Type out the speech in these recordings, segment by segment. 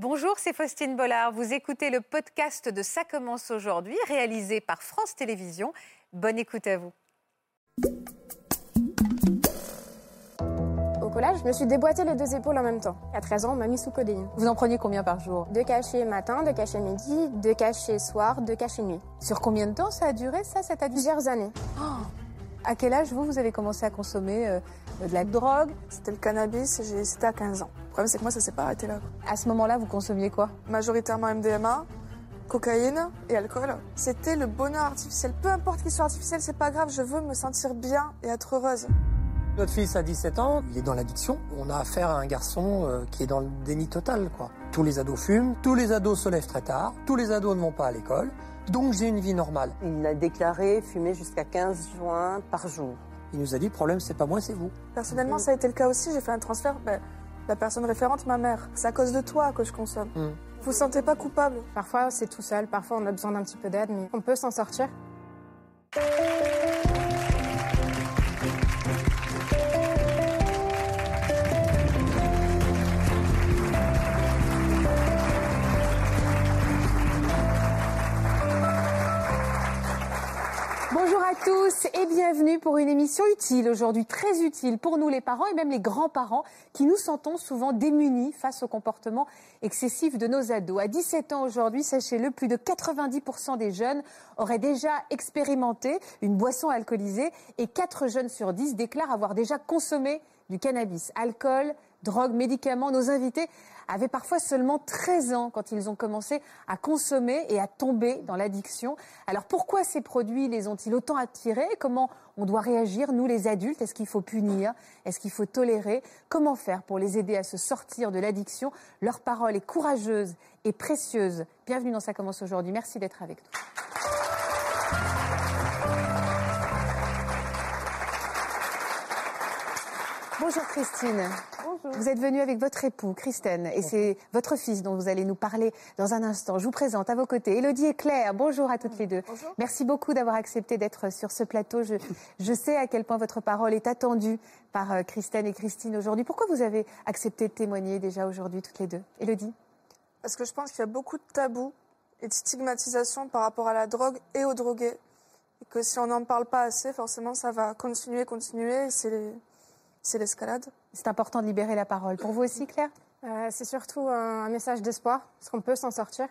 Bonjour, c'est Faustine Bollard. Vous écoutez le podcast de Ça commence aujourd'hui, réalisé par France Télévisions. Bonne écoute à vous. Au collège, je me suis déboîté les deux épaules en même temps. À 13 ans, on m'a mis sous codéine. Vous en preniez combien par jour? Deux cachets matin, deux cachets midi, deux cachets soir, deux cachets nuit. Sur combien de temps ça a duré, ça, cette addiction Plusieurs années. À quel âge, vous, vous avez commencé à consommer euh, de la drogue? C'était le cannabis, j'ai- c'était à 15 ans. Le problème, c'est que moi, ça s'est pas arrêté là. À ce moment-là, vous consommiez quoi? Majoritairement MDMA, cocaïne et alcool. C'était le bonheur artificiel. Peu importe qu'il soit artificiel, c'est pas grave, je veux me sentir bien et être heureuse. Notre fils a 17 ans, il est dans l'addiction. On a affaire à un garçon euh, qui est dans le déni total, quoi. Tous les ados fument, tous les ados se lèvent très tard, tous les ados ne vont pas à l'école, donc j'ai une vie normale. Il a déclaré fumer jusqu'à 15 joints par jour. Il nous a dit, le problème c'est pas moi, c'est vous. Personnellement, ça a été le cas aussi. J'ai fait un transfert. ben, la personne référente, ma mère. C'est à cause de toi que je consomme. Mm. Vous vous sentez pas coupable Parfois, c'est tout seul, parfois, on a besoin d'un petit peu d'aide, mais on peut s'en sortir. Bonjour à tous et bienvenue pour une émission utile aujourd'hui, très utile pour nous les parents et même les grands-parents qui nous sentons souvent démunis face au comportement excessif de nos ados. À 17 ans aujourd'hui, sachez-le, plus de 90% des jeunes auraient déjà expérimenté une boisson alcoolisée et 4 jeunes sur 10 déclarent avoir déjà consommé du cannabis, alcool, drogue, médicaments. Nos invités avaient parfois seulement 13 ans quand ils ont commencé à consommer et à tomber dans l'addiction. Alors pourquoi ces produits les ont-ils autant attirés? Comment on doit réagir, nous les adultes? Est-ce qu'il faut punir? Est-ce qu'il faut tolérer? Comment faire pour les aider à se sortir de l'addiction? Leur parole est courageuse et précieuse. Bienvenue dans Ça commence aujourd'hui. Merci d'être avec nous. Bonjour Christine. Vous êtes venue avec votre époux, Christine, et c'est votre fils dont vous allez nous parler dans un instant. Je vous présente à vos côtés Elodie et Claire. Bonjour à toutes les deux. Merci beaucoup d'avoir accepté d'être sur ce plateau. Je, je sais à quel point votre parole est attendue par euh, Christine et Christine aujourd'hui. Pourquoi vous avez accepté de témoigner déjà aujourd'hui toutes les deux? Elodie Parce que je pense qu'il y a beaucoup de tabous et de stigmatisation par rapport à la drogue et aux drogués. Et que si on n'en parle pas assez, forcément, ça va continuer, continuer. et C'est les- c'est l'escalade. C'est important de libérer la parole. Pour vous aussi, Claire? Euh, c'est surtout un, message d'espoir, parce qu'on peut s'en sortir.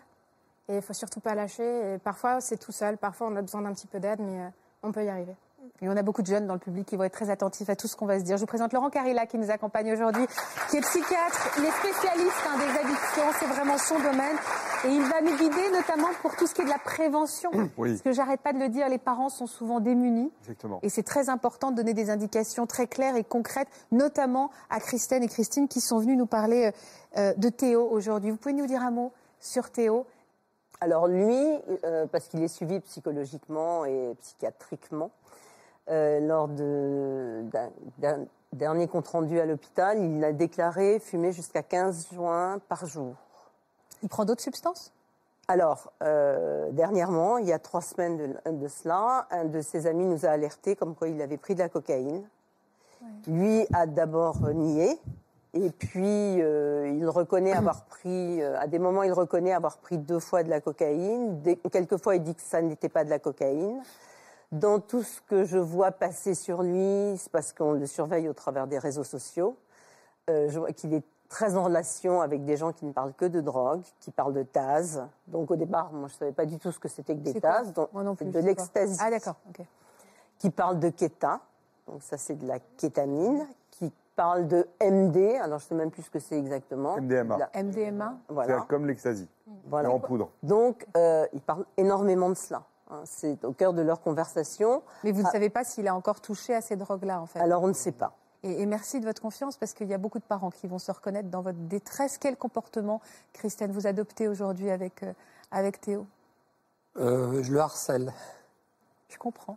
Et il faut surtout pas lâcher. Et parfois, c'est tout seul, parfois, on a besoin d'un petit peu d'aide, mais euh, on peut y arriver. Et on a beaucoup de jeunes dans le public qui vont être très attentifs à tout ce qu'on va se dire. Je vous présente Laurent Carilla qui nous accompagne aujourd'hui, qui est psychiatre. Il est spécialiste hein, des addictions, c'est vraiment son domaine. Et il va nous guider notamment pour tout ce qui est de la prévention. Oui. Parce que j'arrête pas de le dire, les parents sont souvent démunis. Exactement. Et c'est très important de donner des indications très claires et concrètes, notamment à Christine et Christine qui sont venues nous parler euh, euh, de Théo aujourd'hui. Vous pouvez nous dire un mot sur Théo? Alors lui, euh, parce qu'il est suivi psychologiquement et psychiatriquement, euh, lors d'un dernier compte-rendu à l'hôpital, il a déclaré fumer jusqu'à 15 joints par jour. Il prend d'autres substances? Alors, euh, dernièrement, il y a trois semaines de, de cela, un de ses amis nous a alerté comme quoi il avait pris de la cocaïne. Lui a d'abord nié, et puis euh, il reconnaît avoir pris, euh, à des moments, il reconnaît avoir pris deux fois de la cocaïne. Des- quelquefois, il dit que ça n'était pas de la cocaïne. Dans tout ce que je vois passer sur lui, c'est parce qu'on le surveille au travers des réseaux sociaux. Je vois qu'il est très en relation avec des gens qui ne parlent que de drogue, qui parlent de Taz. Donc au départ, moi je savais pas du tout ce que c'était que des Taz. Donc, Moi non plus. de l'ecstasy. Ah d'accord, ok. Qui parle de Keta. Donc ça c'est de la kétamine. Qui parle de MD. Alors je sais même plus ce que c'est exactement. MDMA. La- MDMA voilà. C'est comme l'ecstasy, voilà. en poudre. Donc euh, ils parlent énormément de cela. hein. C'est au cœur de leur conversation. Mais vous ne Ah. savez pas s'il a encore touché à ces drogues-là, en fait. Alors on ne sait pas. Et, et merci de votre confiance, parce qu'il y a beaucoup de parents qui vont se reconnaître dans votre détresse. Quel comportement, Christine, vous adoptez aujourd'hui avec, euh, avec Théo? Euh, je le harcèle. Je comprends.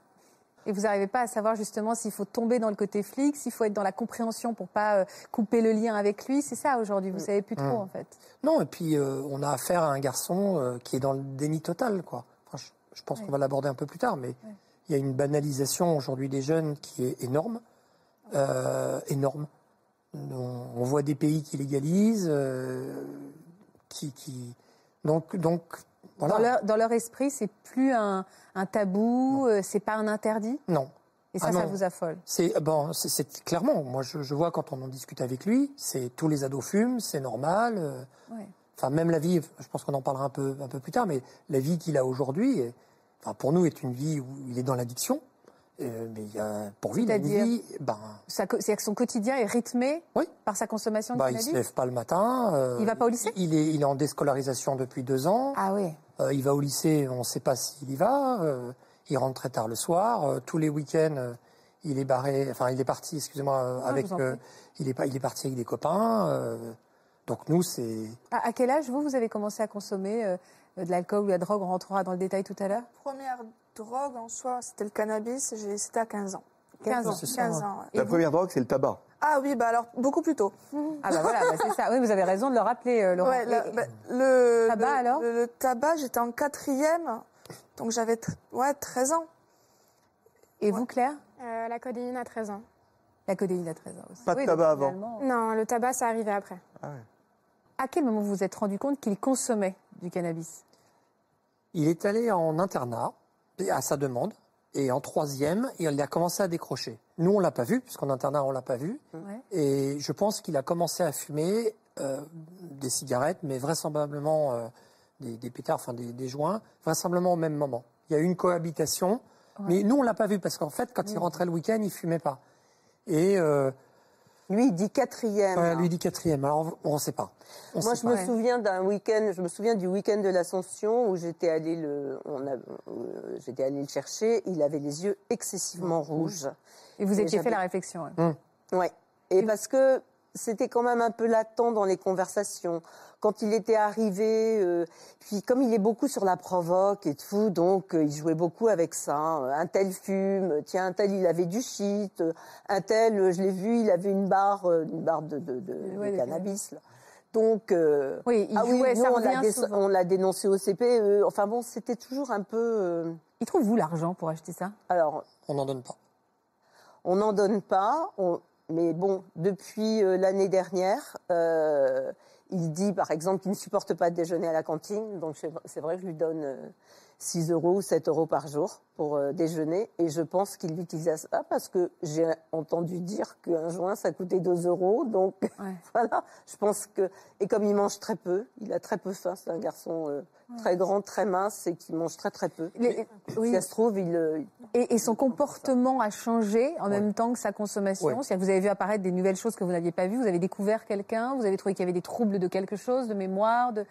Et vous n'arrivez pas à savoir justement s'il faut tomber dans le côté flic, s'il faut être dans la compréhension pour pas euh, couper le lien avec lui. C'est ça aujourd'hui, vous savez plus trop Mm. en fait. Non, et puis on a affaire à un garçon qui est dans le déni total, quoi. Enfin, je, je pense Ouais. qu'on va l'aborder un peu plus tard, mais il y a une banalisation aujourd'hui des jeunes qui est énorme, énorme. On, voit des pays qui légalisent, euh, qui, qui donc donc voilà. Dans, leur, dans leur esprit, c'est plus un, un tabou, euh, c'est pas un interdit? Non. Et ça, Ah ça vous affole? C'est bon, c'est- clairement. Moi, je, je vois quand on en discute avec lui, c'est tous les ados fument, c'est normal. euh, Ouais. Enfin, même la vie, je pense qu'on en parlera un peu un peu plus tard, mais la vie qu'il a aujourd'hui, enfin, pour nous, est une vie où il est dans l'addiction. Euh, mais il y a, pour lui, il a une C'est-à-dire vie, ben, C'est-à-dire que son quotidien est rythmé Oui. par sa consommation de il cannabis se lève pas le matin. euh, Il va pas au lycée il est, il est en déscolarisation depuis deux ans. Ah oui. Euh, il va au lycée, on ne sait pas s'il y va. euh, il rentre très tard le soir. euh, tous les week-ends, euh, il est barré. Enfin, il est parti. Excusez-moi. euh, Ah, avec. euh, il est pas. Il est parti avec des copains. euh, donc nous, c'est. À, à quel âge, vous, vous avez commencé à consommer euh, de l'alcool ou de la drogue? On rentrera dans le détail tout à l'heure. Première drogue en soi, c'était le cannabis. j'ai- C'était à 15 ans. 15 ans. C'est ça, 15 ouais. ans, ouais. Et La première drogue, c'est le tabac. Ah oui, bah alors beaucoup plus tôt. Ah bah voilà, bah c'est ça. Oui, vous avez raison de le rappeler, euh, Laurent. Ouais, la- Et- bah, le, Tabac, le- alors le, le tabac, j'étais en quatrième, donc j'avais ouais, 13 ans. Et vous, Claire? Euh, la codéine à 13 ans. La codéine à 13 ans aussi. Pas de Oui, tabac donc avant. finalement, Non, le tabac, ça arrivait après. À quel moment vous vous êtes rendu compte qu'il consommait du cannabis? Il est allé en internat à sa demande et en troisième, il a commencé à décrocher. Nous, on l'a pas vu puisqu'en internat, on l'a pas vu. Ouais. Et je pense qu'il a commencé à fumer euh, des cigarettes, mais vraisemblablement euh, des, des pétards, enfin des, des joints, vraisemblablement au même moment. Il y a eu une cohabitation, mais nous on l'a pas vu parce qu'en fait, quand il rentrait le week-end, il fumait pas. Et euh, Lui, il dit quatrième. ouais, lui il dit quatrième. Alors on ne sait pas. On Moi, sait je pas. me souviens d'un week-end. Je me souviens du week-end de l'Ascension où j'étais allée le, on a, euh, j'étais allée le chercher. Il avait les yeux excessivement rouges. Et vous Et étiez fait la réflexion. ouais. Ouais. Et parce que c'était quand même un peu latent dans les conversations. Quand il était arrivé, euh, puis comme il est beaucoup sur la provoque et tout, donc euh, il jouait beaucoup avec ça. hein. Un tel fume, tiens, un tel il avait du shit, euh, un tel, je l'ai vu, il avait une barre, euh, une barre de, de, de- de Ouais, de cannabis. Là. Donc, euh, Oui, il ah oui, jouait, nous, ça on l'a dé- dénoncé au CPE. Enfin bon, c'était toujours un peu. euh, Il trouve vous l'argent pour acheter ça? alors, On n'en donne pas. on n'en donne pas, on- mais bon, depuis euh, l'année dernière, euh, il dit par exemple qu'il ne supporte pas de déjeuner à la cantine, donc c'est vrai que je lui donne euh, 6 euros ou 7 euros par jour pour euh, déjeuner, et je pense qu'il l'utilise à ça parce que j'ai entendu dire qu'un joint ça coûtait 2 euros, donc Ouais. voilà, je pense que, et comme il mange très peu, il a très peu faim, c'est un garçon euh, très grand, très mince, et qui mange très très peu. Les- Si ça se trouve, il, euh, Et, et son comportement a changé en même temps que sa consommation? Que vous avez vu apparaître des nouvelles choses que vous n'aviez pas vues. Vous avez découvert quelqu'un. Vous avez trouvé qu'il y avait des troubles de quelque chose, de mémoire. De...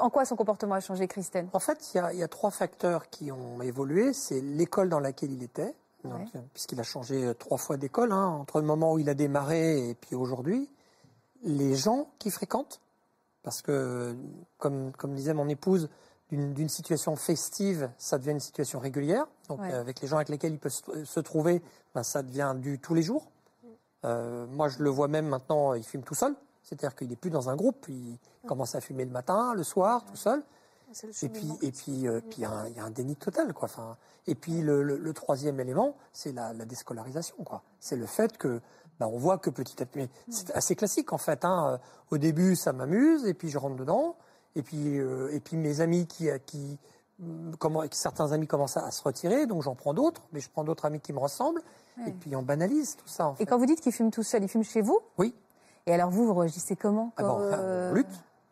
En quoi son comportement a changé, Christine En fait, il y, a, il y a trois facteurs qui ont évolué. C'est l'école dans laquelle il était, Ouais. puisqu'il a changé euh, trois fois d'école, hein, entre le moment où il a démarré et puis aujourd'hui. Les gens qui fréquentent, parce que, comme, comme disait mon épouse, d'une situation festive, ça devient une situation régulière. Donc, Ouais. avec les gens avec lesquels il peut se, se trouver, ben, ça devient du tous les jours. Euh, moi, je le vois même maintenant, il fume tout seul. C'est-à-dire qu'il n'est plus dans un groupe. Il commence à fumer le matin, le soir, tout seul. Et puis, et puis, euh, puis il y, a un- déni total, quoi. Enfin, et puis le, le- le troisième élément, c'est la, la déscolarisation, quoi. C'est le fait que, bah, on voit que petit à petit, c'est assez classique en fait. Hein. Euh, Au début, ça m'amuse, et puis je rentre dedans, et puis, euh, et puis mes amis qui, qui, hum, comment, certains amis commencent à, à se retirer, donc j'en prends d'autres, mais je prends d'autres amis qui me ressemblent, et puis on banalise tout ça. En fait. Et quand vous dites qu'il fume tout seul, il fume chez vous? Oui, Et alors vous, vous réagissez comment Ah bon, enfin, euh, on lutte,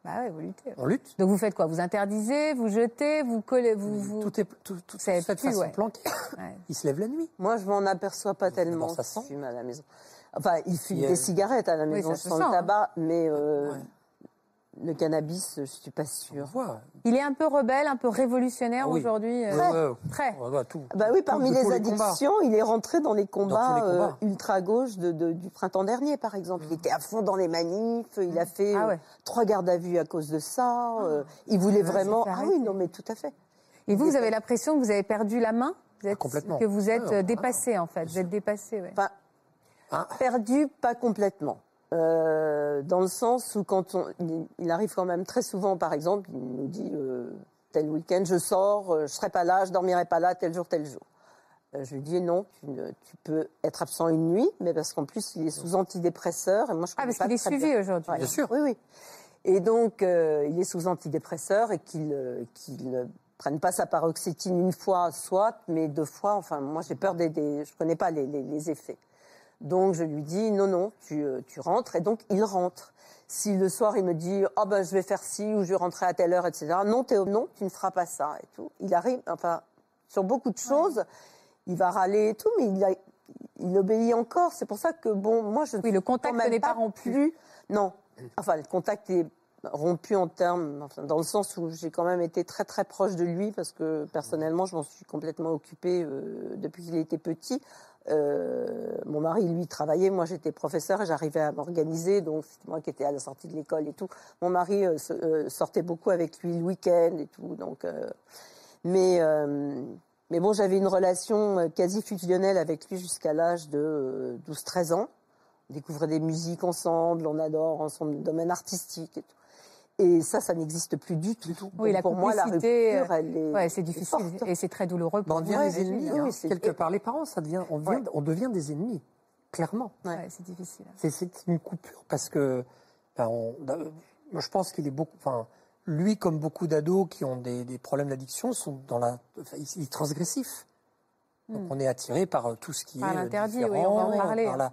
Bah ouais, vous luttez. on lutte. Donc vous faites quoi? Vous interdisez, vous jetez, vous collez, vous... vous... Tout est tout, tout, de pue, façon ouais. planquée. Ouais. Il se lève la nuit. Moi, je m'en aperçois pas tellement. ça sent. fume à la maison. Enfin, il fume Il y a- des cigarettes à la Oui, maison, ça je se sens sent, le hein. tabac, mais euh, Ouais. Le cannabis, je suis pas sûre. Il est un peu rebelle, un peu révolutionnaire Ah oui. aujourd'hui. euh, Très. on voit tout. Bah oui, parmi les addictions, il est rentré dans les combats, tous les combats. ultra gauche de, de- du printemps dernier, par exemple. Il était à fond dans les manifs, il a fait Ah euh, ouais. trois gardes à vue à cause de ça. euh, il voulait vraiment. Ah oui, non, mais tout à fait. Et vous, vous avez l'impression que vous avez perdu la main? Vous êtes, complètement. Que vous êtes euh, dépassé, en fait. Vous êtes dépassé, ouais. Enfin, Ah. perdu, pas complètement. Euh, dans le sens où quand on, il, arrive quand même très souvent, par exemple, il nous dit euh, tel week-end je sors, euh, je serai pas là, je dormirai pas là, tel jour, tel jour. Euh, je lui dis non, tu, ne- tu peux être absent une nuit, mais parce qu'en plus il est sous antidépresseur et moi je Ah, parce pas qu'il est suivi aujourd'hui. Ouais. Bien sûr. Oui, oui. Et donc, euh, il est sous antidépresseur et qu'il euh, qu'il ne prenne pas sa paroxétine une fois, soit, mais deux fois. Enfin, moi, j'ai peur des, des- Je connais pas les, les- les effets. Donc, je lui dis non, non, tu, euh, tu rentres. Et donc, il rentre. Si le soir, il me dit oh ben, je vais faire ci ou je vais rentrer à telle heure, etc. Non, Théo, non, tu ne feras pas ça et tout. Il arrive, enfin, sur beaucoup de choses, il va râler et tout, mais il, a- il obéit encore. C'est pour ça que, bon, moi, je Oui, le contact n'est pas rompu. plus- Non. Enfin, le contact est rompu en termes, enfin, dans le sens où j'ai quand même été très très proche de lui parce que personnellement, je m'en suis complètement occupée euh, depuis qu'il était petit. Euh, mon mari, lui, travaillait. Moi, j'étais professeur et j'arrivais à m'organiser. Donc, c'était moi qui étais à la sortie de l'école et tout. Mon mari euh, euh, sortait beaucoup avec lui le week-end et tout. Donc, mais, mais bon, j'avais une relation quasi fusionnelle avec lui jusqu'à l'âge de euh, 12-13 ans. On découvrait des musiques ensemble, on adore ensemble le domaine artistique et tout. Et ça, ça n'existe plus du tout. Oui, Donc, la pour moi, la complicité, rupture, elle est, Ouais, c'est difficile forte. et c'est très douloureux. Bah, on devient des ennemis. oui, hein. c'est- Quelque part, les parents, ça devient, on, devient, Ouais. on devient des ennemis, clairement. Ouais, c'est difficile. C'est- une coupure parce que ben, on- moi, je pense qu'il est beaucoup. Enfin, lui, comme beaucoup d'ados qui ont des, des problèmes d'addiction, sont dans la. Enfin, il est transgressif. Donc, on est attiré par euh, tout ce qui Hmm. Par est. euh, l'interdit, oui, on va en parler. par la-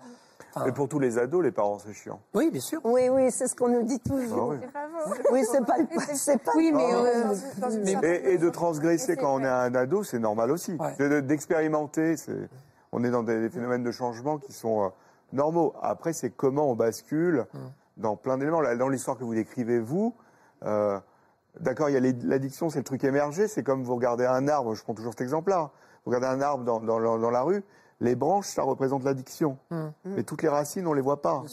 enfin, Et pour tous les ados, les parents, c'est chiant. Oui, bien sûr. Oui, oui, c'est ce qu'on nous dit toujours. Ah oui. C'est pas, le- c'est pas. Oui, mais Ah, euh, mais- Et, et de transgresser quand on est un ado, c'est normal aussi. Ouais. De- de- D'expérimenter, c'est- on est dans des phénomènes de changement qui sont euh, normaux. Après, c'est comment on bascule Mm. dans plein d'éléments. Là, Dans l'histoire que vous décrivez, vous, euh, d'accord, il y a l'addiction, c'est le truc émergé. C'est comme vous regardez un arbre, je prends toujours cet exemple-là. Vous regardez un arbre dans, dans- dans la rue, les branches, ça représente l'addiction. Mm. Mais toutes les racines, on les voit pas.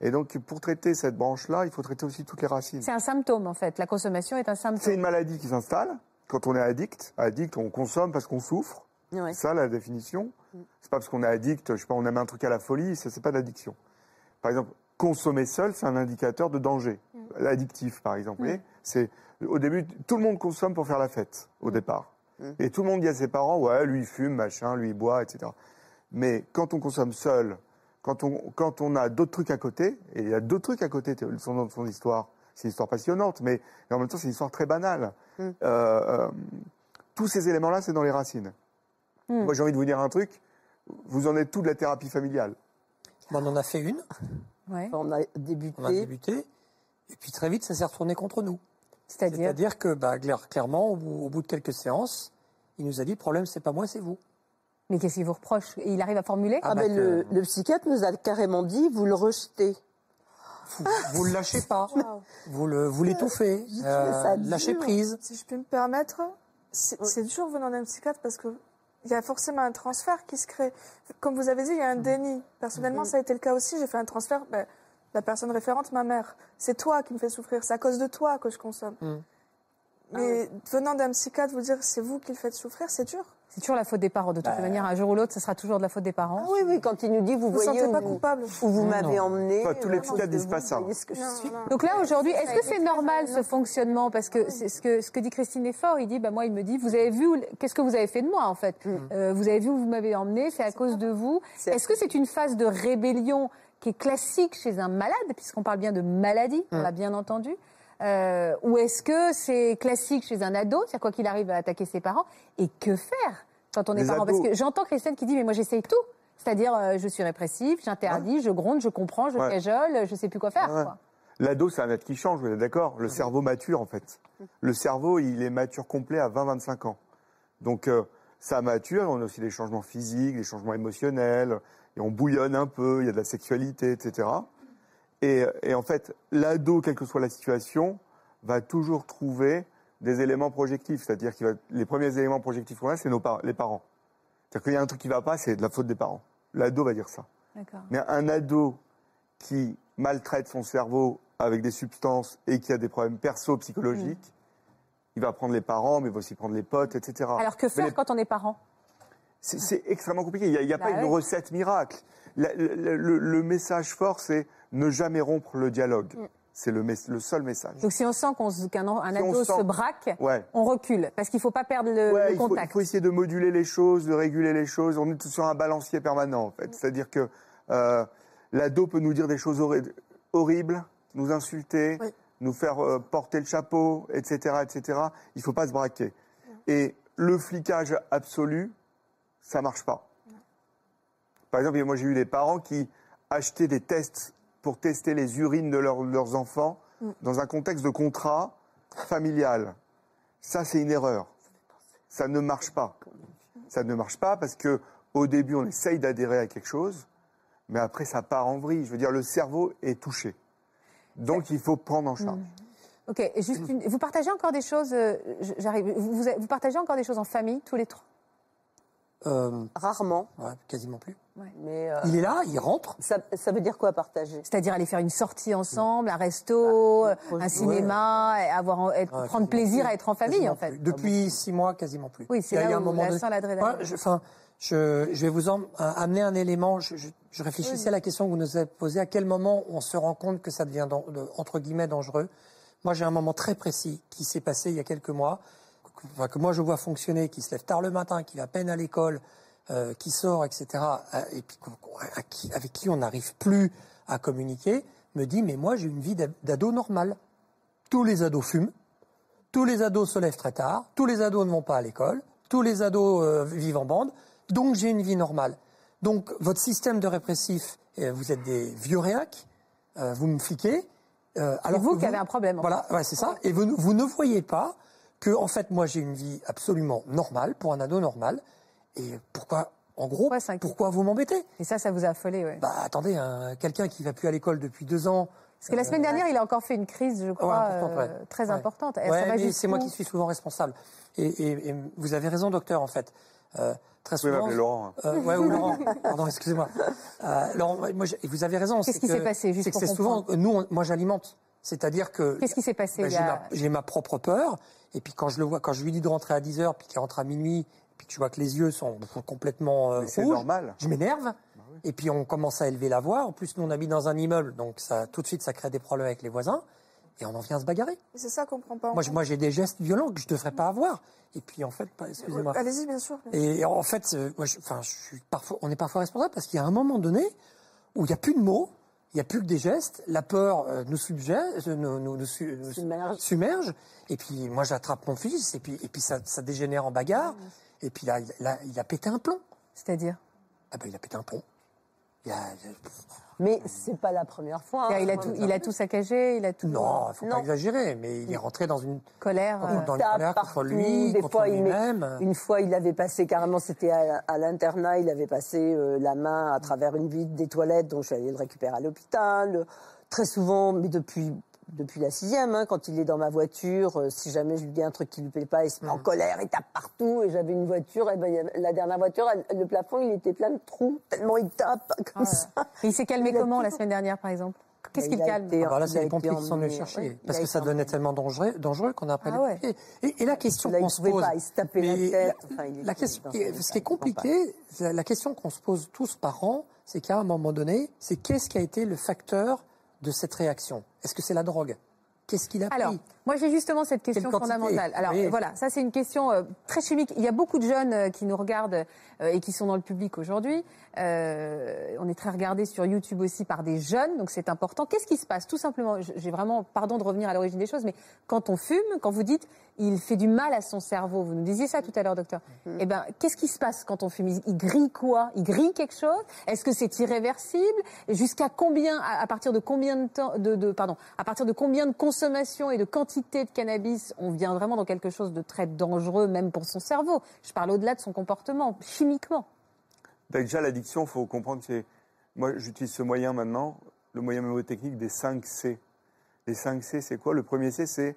Et donc, pour traiter cette branche-là, il faut traiter aussi toutes les racines. c'est un symptôme en fait. La consommation est un C'est symptôme. une maladie qui s'installe quand on est addict. Addict, on consomme parce qu'on souffre. Ouais. C'est ça la définition. C'est pas parce qu'on est addict, je sais pas, on aime un truc à la folie, ça c'est pas d'addiction. Par exemple, consommer seul, c'est un indicateur de danger. Addictif, par exemple. Vous voyez C'est au début, tout le monde consomme pour faire la fête au départ. Et tout le monde dit à ses parents, ouais, lui il fume, machin, lui il boit, etc. Mais quand on consomme seul, quand on, quand on a d'autres trucs à côté, et il y a d'autres trucs à côté, son, son histoire, c'est une histoire passionnante, mais en même temps c'est une histoire très banale. Euh, euh, tous ces éléments-là, c'est dans les racines. Mm. Moi j'ai envie de vous dire un truc, vous en êtes tout de la thérapie familiale. Bon, on en a fait une, Ouais. On a débuté. on a débuté, et puis très vite, ça s'est retourné contre nous. C'est-à-dire C'est-à-dire que, bah, clair- clairement, au bout, au bout de quelques séances, il nous a dit le problème, c'est pas moi, c'est vous. Mais qu'est-ce qu'il vous reproche? Et il arrive à formuler? Ah, bah ben, que- le, le psychiatre nous a carrément dit, vous le rejetez. Vous, vous le lâchez pas, vous le, vous l'étouffez, euh, lâchez prise. Si je peux me permettre, c'est c'est dur venant d'un psychiatre parce que il y a forcément un transfert qui se crée. Comme vous avez dit, il y a un déni. Personnellement, ça a été le cas aussi. J'ai fait un transfert. ben, la personne référente, ma mère, c'est toi qui me fais souffrir. C'est à cause de toi que je consomme. Mm. Mais venant d'un psychiatre, vous dire c'est vous qui le faites souffrir, c'est dur. C'est toujours la faute des parents. De toute Bah, manière, un jour ou l'autre, ce sera toujours de la faute des parents. Ah oui, oui, quand il nous dit, vous Vous ne vous voyez sentez pas vous- coupable. où vous m'avez emmené. Enfin, tous les euh, psychiatres disent pas ça. voyez ce que je Non, suis. non. Donc là, aujourd'hui, est-ce que c'est normal ce fonctionnement? Parce que c'est ce que ce que dit Christine est fort. Il dit, bah moi, il me dit, vous avez vu, qu'est-ce que vous avez fait de moi en fait? Euh, Vous avez vu où vous m'avez emmené, c'est à cause de vous. Est-ce que c'est une phase de rébellion qui est classique chez un malade, puisqu'on parle bien de maladie, on l'a bien entendu Euh, Ou est-ce que c'est classique chez un ado, c'est-à-dire quoi qu'il arrive à attaquer ses parents Et que faire quand on est Les parent? Ados- Parce que j'entends Christine qui dit, mais moi j'essaye tout. C'est-à-dire, euh, je suis répressif, j'interdis, je gronde, je comprends, je Ouais. cajole, je sais plus quoi faire. Ouais. L'ado, c'est un être qui change, vous êtes d'accord? Le cerveau mature, en fait. Le cerveau, il est mature complet à 20-25 ans. Donc, euh, ça mature, on a aussi des changements physiques, des changements émotionnels, et on bouillonne un peu, il y a de la sexualité, etc. Et, et en fait, l'ado, quelle que soit la situation, va toujours trouver des éléments projectifs. C'est-à-dire que les premiers éléments projectifs qu'on a, c'est nos par- les parents. C'est-à-dire qu'il y a un truc qui va pas, c'est de la faute des parents. L'ado va dire ça. Mais un ado qui maltraite son cerveau avec des substances et qui a des problèmes perso-psychologiques, il va prendre les parents, mais il va aussi prendre les potes, etc. Alors que faire les- quand on est parent? C'est, extrêmement compliqué. Il n'y a, Bah pas une recette miracle. La- le, le- le message fort, c'est ne jamais rompre le dialogue. Mm. C'est le, seul message. Donc si on sent qu'un Si ado sent- se braque, Ouais. on recule parce qu'il faut pas perdre le, Ouais, le il, faut, il contact. faut essayer de moduler les choses, de réguler les choses. On est sur un balancier permanent, en fait. C'est-à-dire que euh, l'ado peut nous dire des choses horri- horribles, nous insulter, Oui. nous faire euh, porter le chapeau, etc., etc. Il faut pas se braquer. Et le flicage absolu, ça marche pas. Par exemple, moi j'ai eu des parents qui achetaient des tests pour tester les urines de leurs- leurs enfants dans un contexte de contrat familial. Ça, c'est une erreur. Ça ne marche pas. Ça ne marche pas parce que au début, on essaye d'adhérer à quelque chose, mais après, ça part en vrille. Je veux dire, le cerveau est touché. Donc, il faut prendre en charge. Ok, juste une- vous partagez encore des choses, euh, j'arrive, vous, vous- vous partagez encore des choses en famille, tous les trois? Euh, Rarement, ouais, quasiment plus. mais euh, Il est là, il rentre. ça, ça veut dire quoi partager? C'est-à-dire aller faire une sortie ensemble, un resto, Bah, euh, un cinéma, avoir, être- Ouais, prendre plaisir plus. à être en famille, en fait. plus. Depuis six mois, quasiment plus. Oui, c'est là il y a un où donné- sent l'adrénaline. Je, enfin, je, je vais vous en, euh, amener un élément. Je, je- je réfléchissais à la question que vous nous avez posée. À quel moment on se rend compte que ça devient, de- entre guillemets, dangereux? Moi, j'ai un moment très précis qui s'est passé il y a quelques mois, que, enfin, que moi je vois fonctionner, qui se lève tard le matin, qui va à peine à l'école, euh, qui sort, etc., euh, et puis avec qui on n'arrive plus à communiquer, me dit, mais moi j'ai une vie d'ad- d'ado normale. Tous les ados fument, tous les ados se lèvent très tard, tous les ados ne vont pas à l'école, tous les ados euh, vivent en bande, donc j'ai une vie normale. Donc votre système de répressif, vous êtes des vieux réacs, euh, vous me fliquez. euh, alors vous que qui avez un problème, Voilà, ouais, c'est ça. Et vous, vous ne voyez pas que, en fait, moi j'ai une vie absolument normale pour un ado normal. Et pourquoi, en gros, Pourquoi vous m'embêtez? Et ça, ça vous a affolé, ouais. Bah attendez, un- quelqu'un qui va plus à l'école depuis deux ans. Parce que la semaine dernière, il a encore fait une crise, je crois, importante, euh, très importante. C'est moi qui suis souvent responsable. Et, et- et vous avez raison, docteur, en fait. Euh, très souvent. m'appeler Laurent. hein. Euh, ouais, ou Laurent. Pardon, excusez-moi. Euh, Laurent, moi, vous avez raison. Qu'est-ce c'est qui s'est passé, juste C'est que pour c'est souvent, nous, on- moi, j'alimente. C'est-à-dire que. Qu'est-ce qui s'est passé Ben, il y j'ai, a- ma, j'ai ma propre peur. Et puis quand je le vois, quand je lui dis de rentrer à 10 heures, puis qu'il rentre à minuit, puis que tu vois que les yeux sont complètement euh, rouges, normal. je m'énerve. Et puis on commence à élever la voix. En plus, nous on habite dans un immeuble, donc ça, tout de suite, ça crée des problèmes avec les voisins. Et on en vient à se bagarrer. C'est ça qu'on prend pas en Moi, compte. moi, j'ai des gestes violents que je ne devrais pas avoir. Et puis en fait, pas- excusez-moi. Allez-y, bien sûr. Et en fait, euh, moi, je, enfin, je suis parfois, on est parfois responsable parce qu'il y a un moment donné où il n'y a plus de mots, il n'y a plus que des gestes, la peur nous submerge, nous, nous, nous su- nous Submerge. submerge, et puis moi j'attrape mon fils, et puis, et puis ça, ça dégénère en bagarre, et puis là, il, là, il a pété un plomb. C'est-à-dire? Ah ben, il a pété un plomb. A- il a- Mais c'est pas la première fois. hein. il a, tout, il a tout saccagé, il a tout. non, il faut pas exagérer, mais il est rentré dans une, Colère. euh, dans une tape colère contre partout, lui, des contre lui-même. Une fois, il avait passé carrément, c'était à, à l'internat, il avait passé euh, la main à travers une vitre des toilettes, donc je suis allée le récupérer à l'hôpital. Très souvent, mais depuis depuis la sixième, hein, quand il est dans ma voiture, euh, si jamais je lui dis un truc qui lui plaît pas, il se met en colère, il tape partout. Et j'avais une voiture, et ben, y avait- la dernière voiture, elle- le plafond, il était plein de trous, tellement il tape comme ça. Et il s'est calmé Il comment la semaine dernière, par exemple? Qu'est-ce Ben, qu'il calme? été- Ah bah là, c'est les pompiers qui sont venus chercher. parce que ça devenait emmené. tellement dangereux, dangereux qu'on a appelé Ah ouais. Et, et la question qu'on se pose. pas, il se tapait la tête, enfin, il la question, ce qui est compliqué, la question qu'on se pose tous parents, c'est qu'à un moment donné, c'est qu'est-ce qui a été le facteur de cette réaction. Est-ce que c'est la drogue? Qu'est-ce qu'il a Alors, pris moi j'ai justement cette question fondamentale. Alors Oui. voilà, ça c'est une question euh, très chimique. Il y a beaucoup de jeunes euh, qui nous regardent euh, et qui sont dans le public aujourd'hui. Euh, on est très regardé sur YouTube aussi par des jeunes, donc c'est important. Qu'est-ce qui se passe? Tout simplement, j'ai vraiment, pardon de revenir à l'origine des choses, mais quand on fume, quand vous dites il fait du mal à son cerveau, vous nous disiez ça tout à l'heure, docteur. Eh ben, qu'est-ce qui se passe quand on fume? Il, il grille quoi? Il grille quelque chose? Est-ce que c'est irréversible? Jusqu'à combien, à, à partir de combien de temps, de, de- pardon, à partir de combien de consommation et de quantité de cannabis on vient vraiment dans quelque chose de très dangereux, même pour son cerveau Je parle au-delà de son comportement, chimiquement. Déjà, l'addiction, il faut comprendre que. Moi, j'utilise ce moyen maintenant, le moyen mnémotechnique des 5 C. Les 5 C, c'est quoi? Le premier C, c'est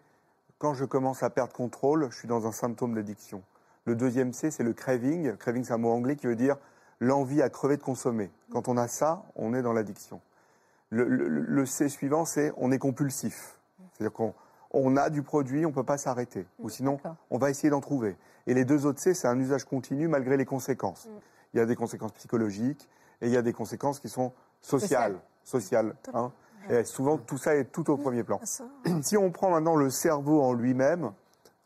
quand je commence à perdre contrôle, je suis dans un symptôme d'addiction. Le deuxième C, c'est le craving. Craving, c'est un mot anglais qui veut dire l'envie à crever de consommer. Quand on a ça, on est dans l'addiction. Le C suivant, c'est on est compulsif. C'est-à-dire qu'on on a du produit, on ne peut pas s'arrêter. Ou sinon, on va essayer d'en trouver. Et les deux autres C, c'est un usage continu malgré les conséquences. Il y a des conséquences psychologiques et il y a des conséquences qui sont sociales. Sociales. hein. Et souvent, tout ça est tout au premier plan. Si on prend maintenant le cerveau en lui-même,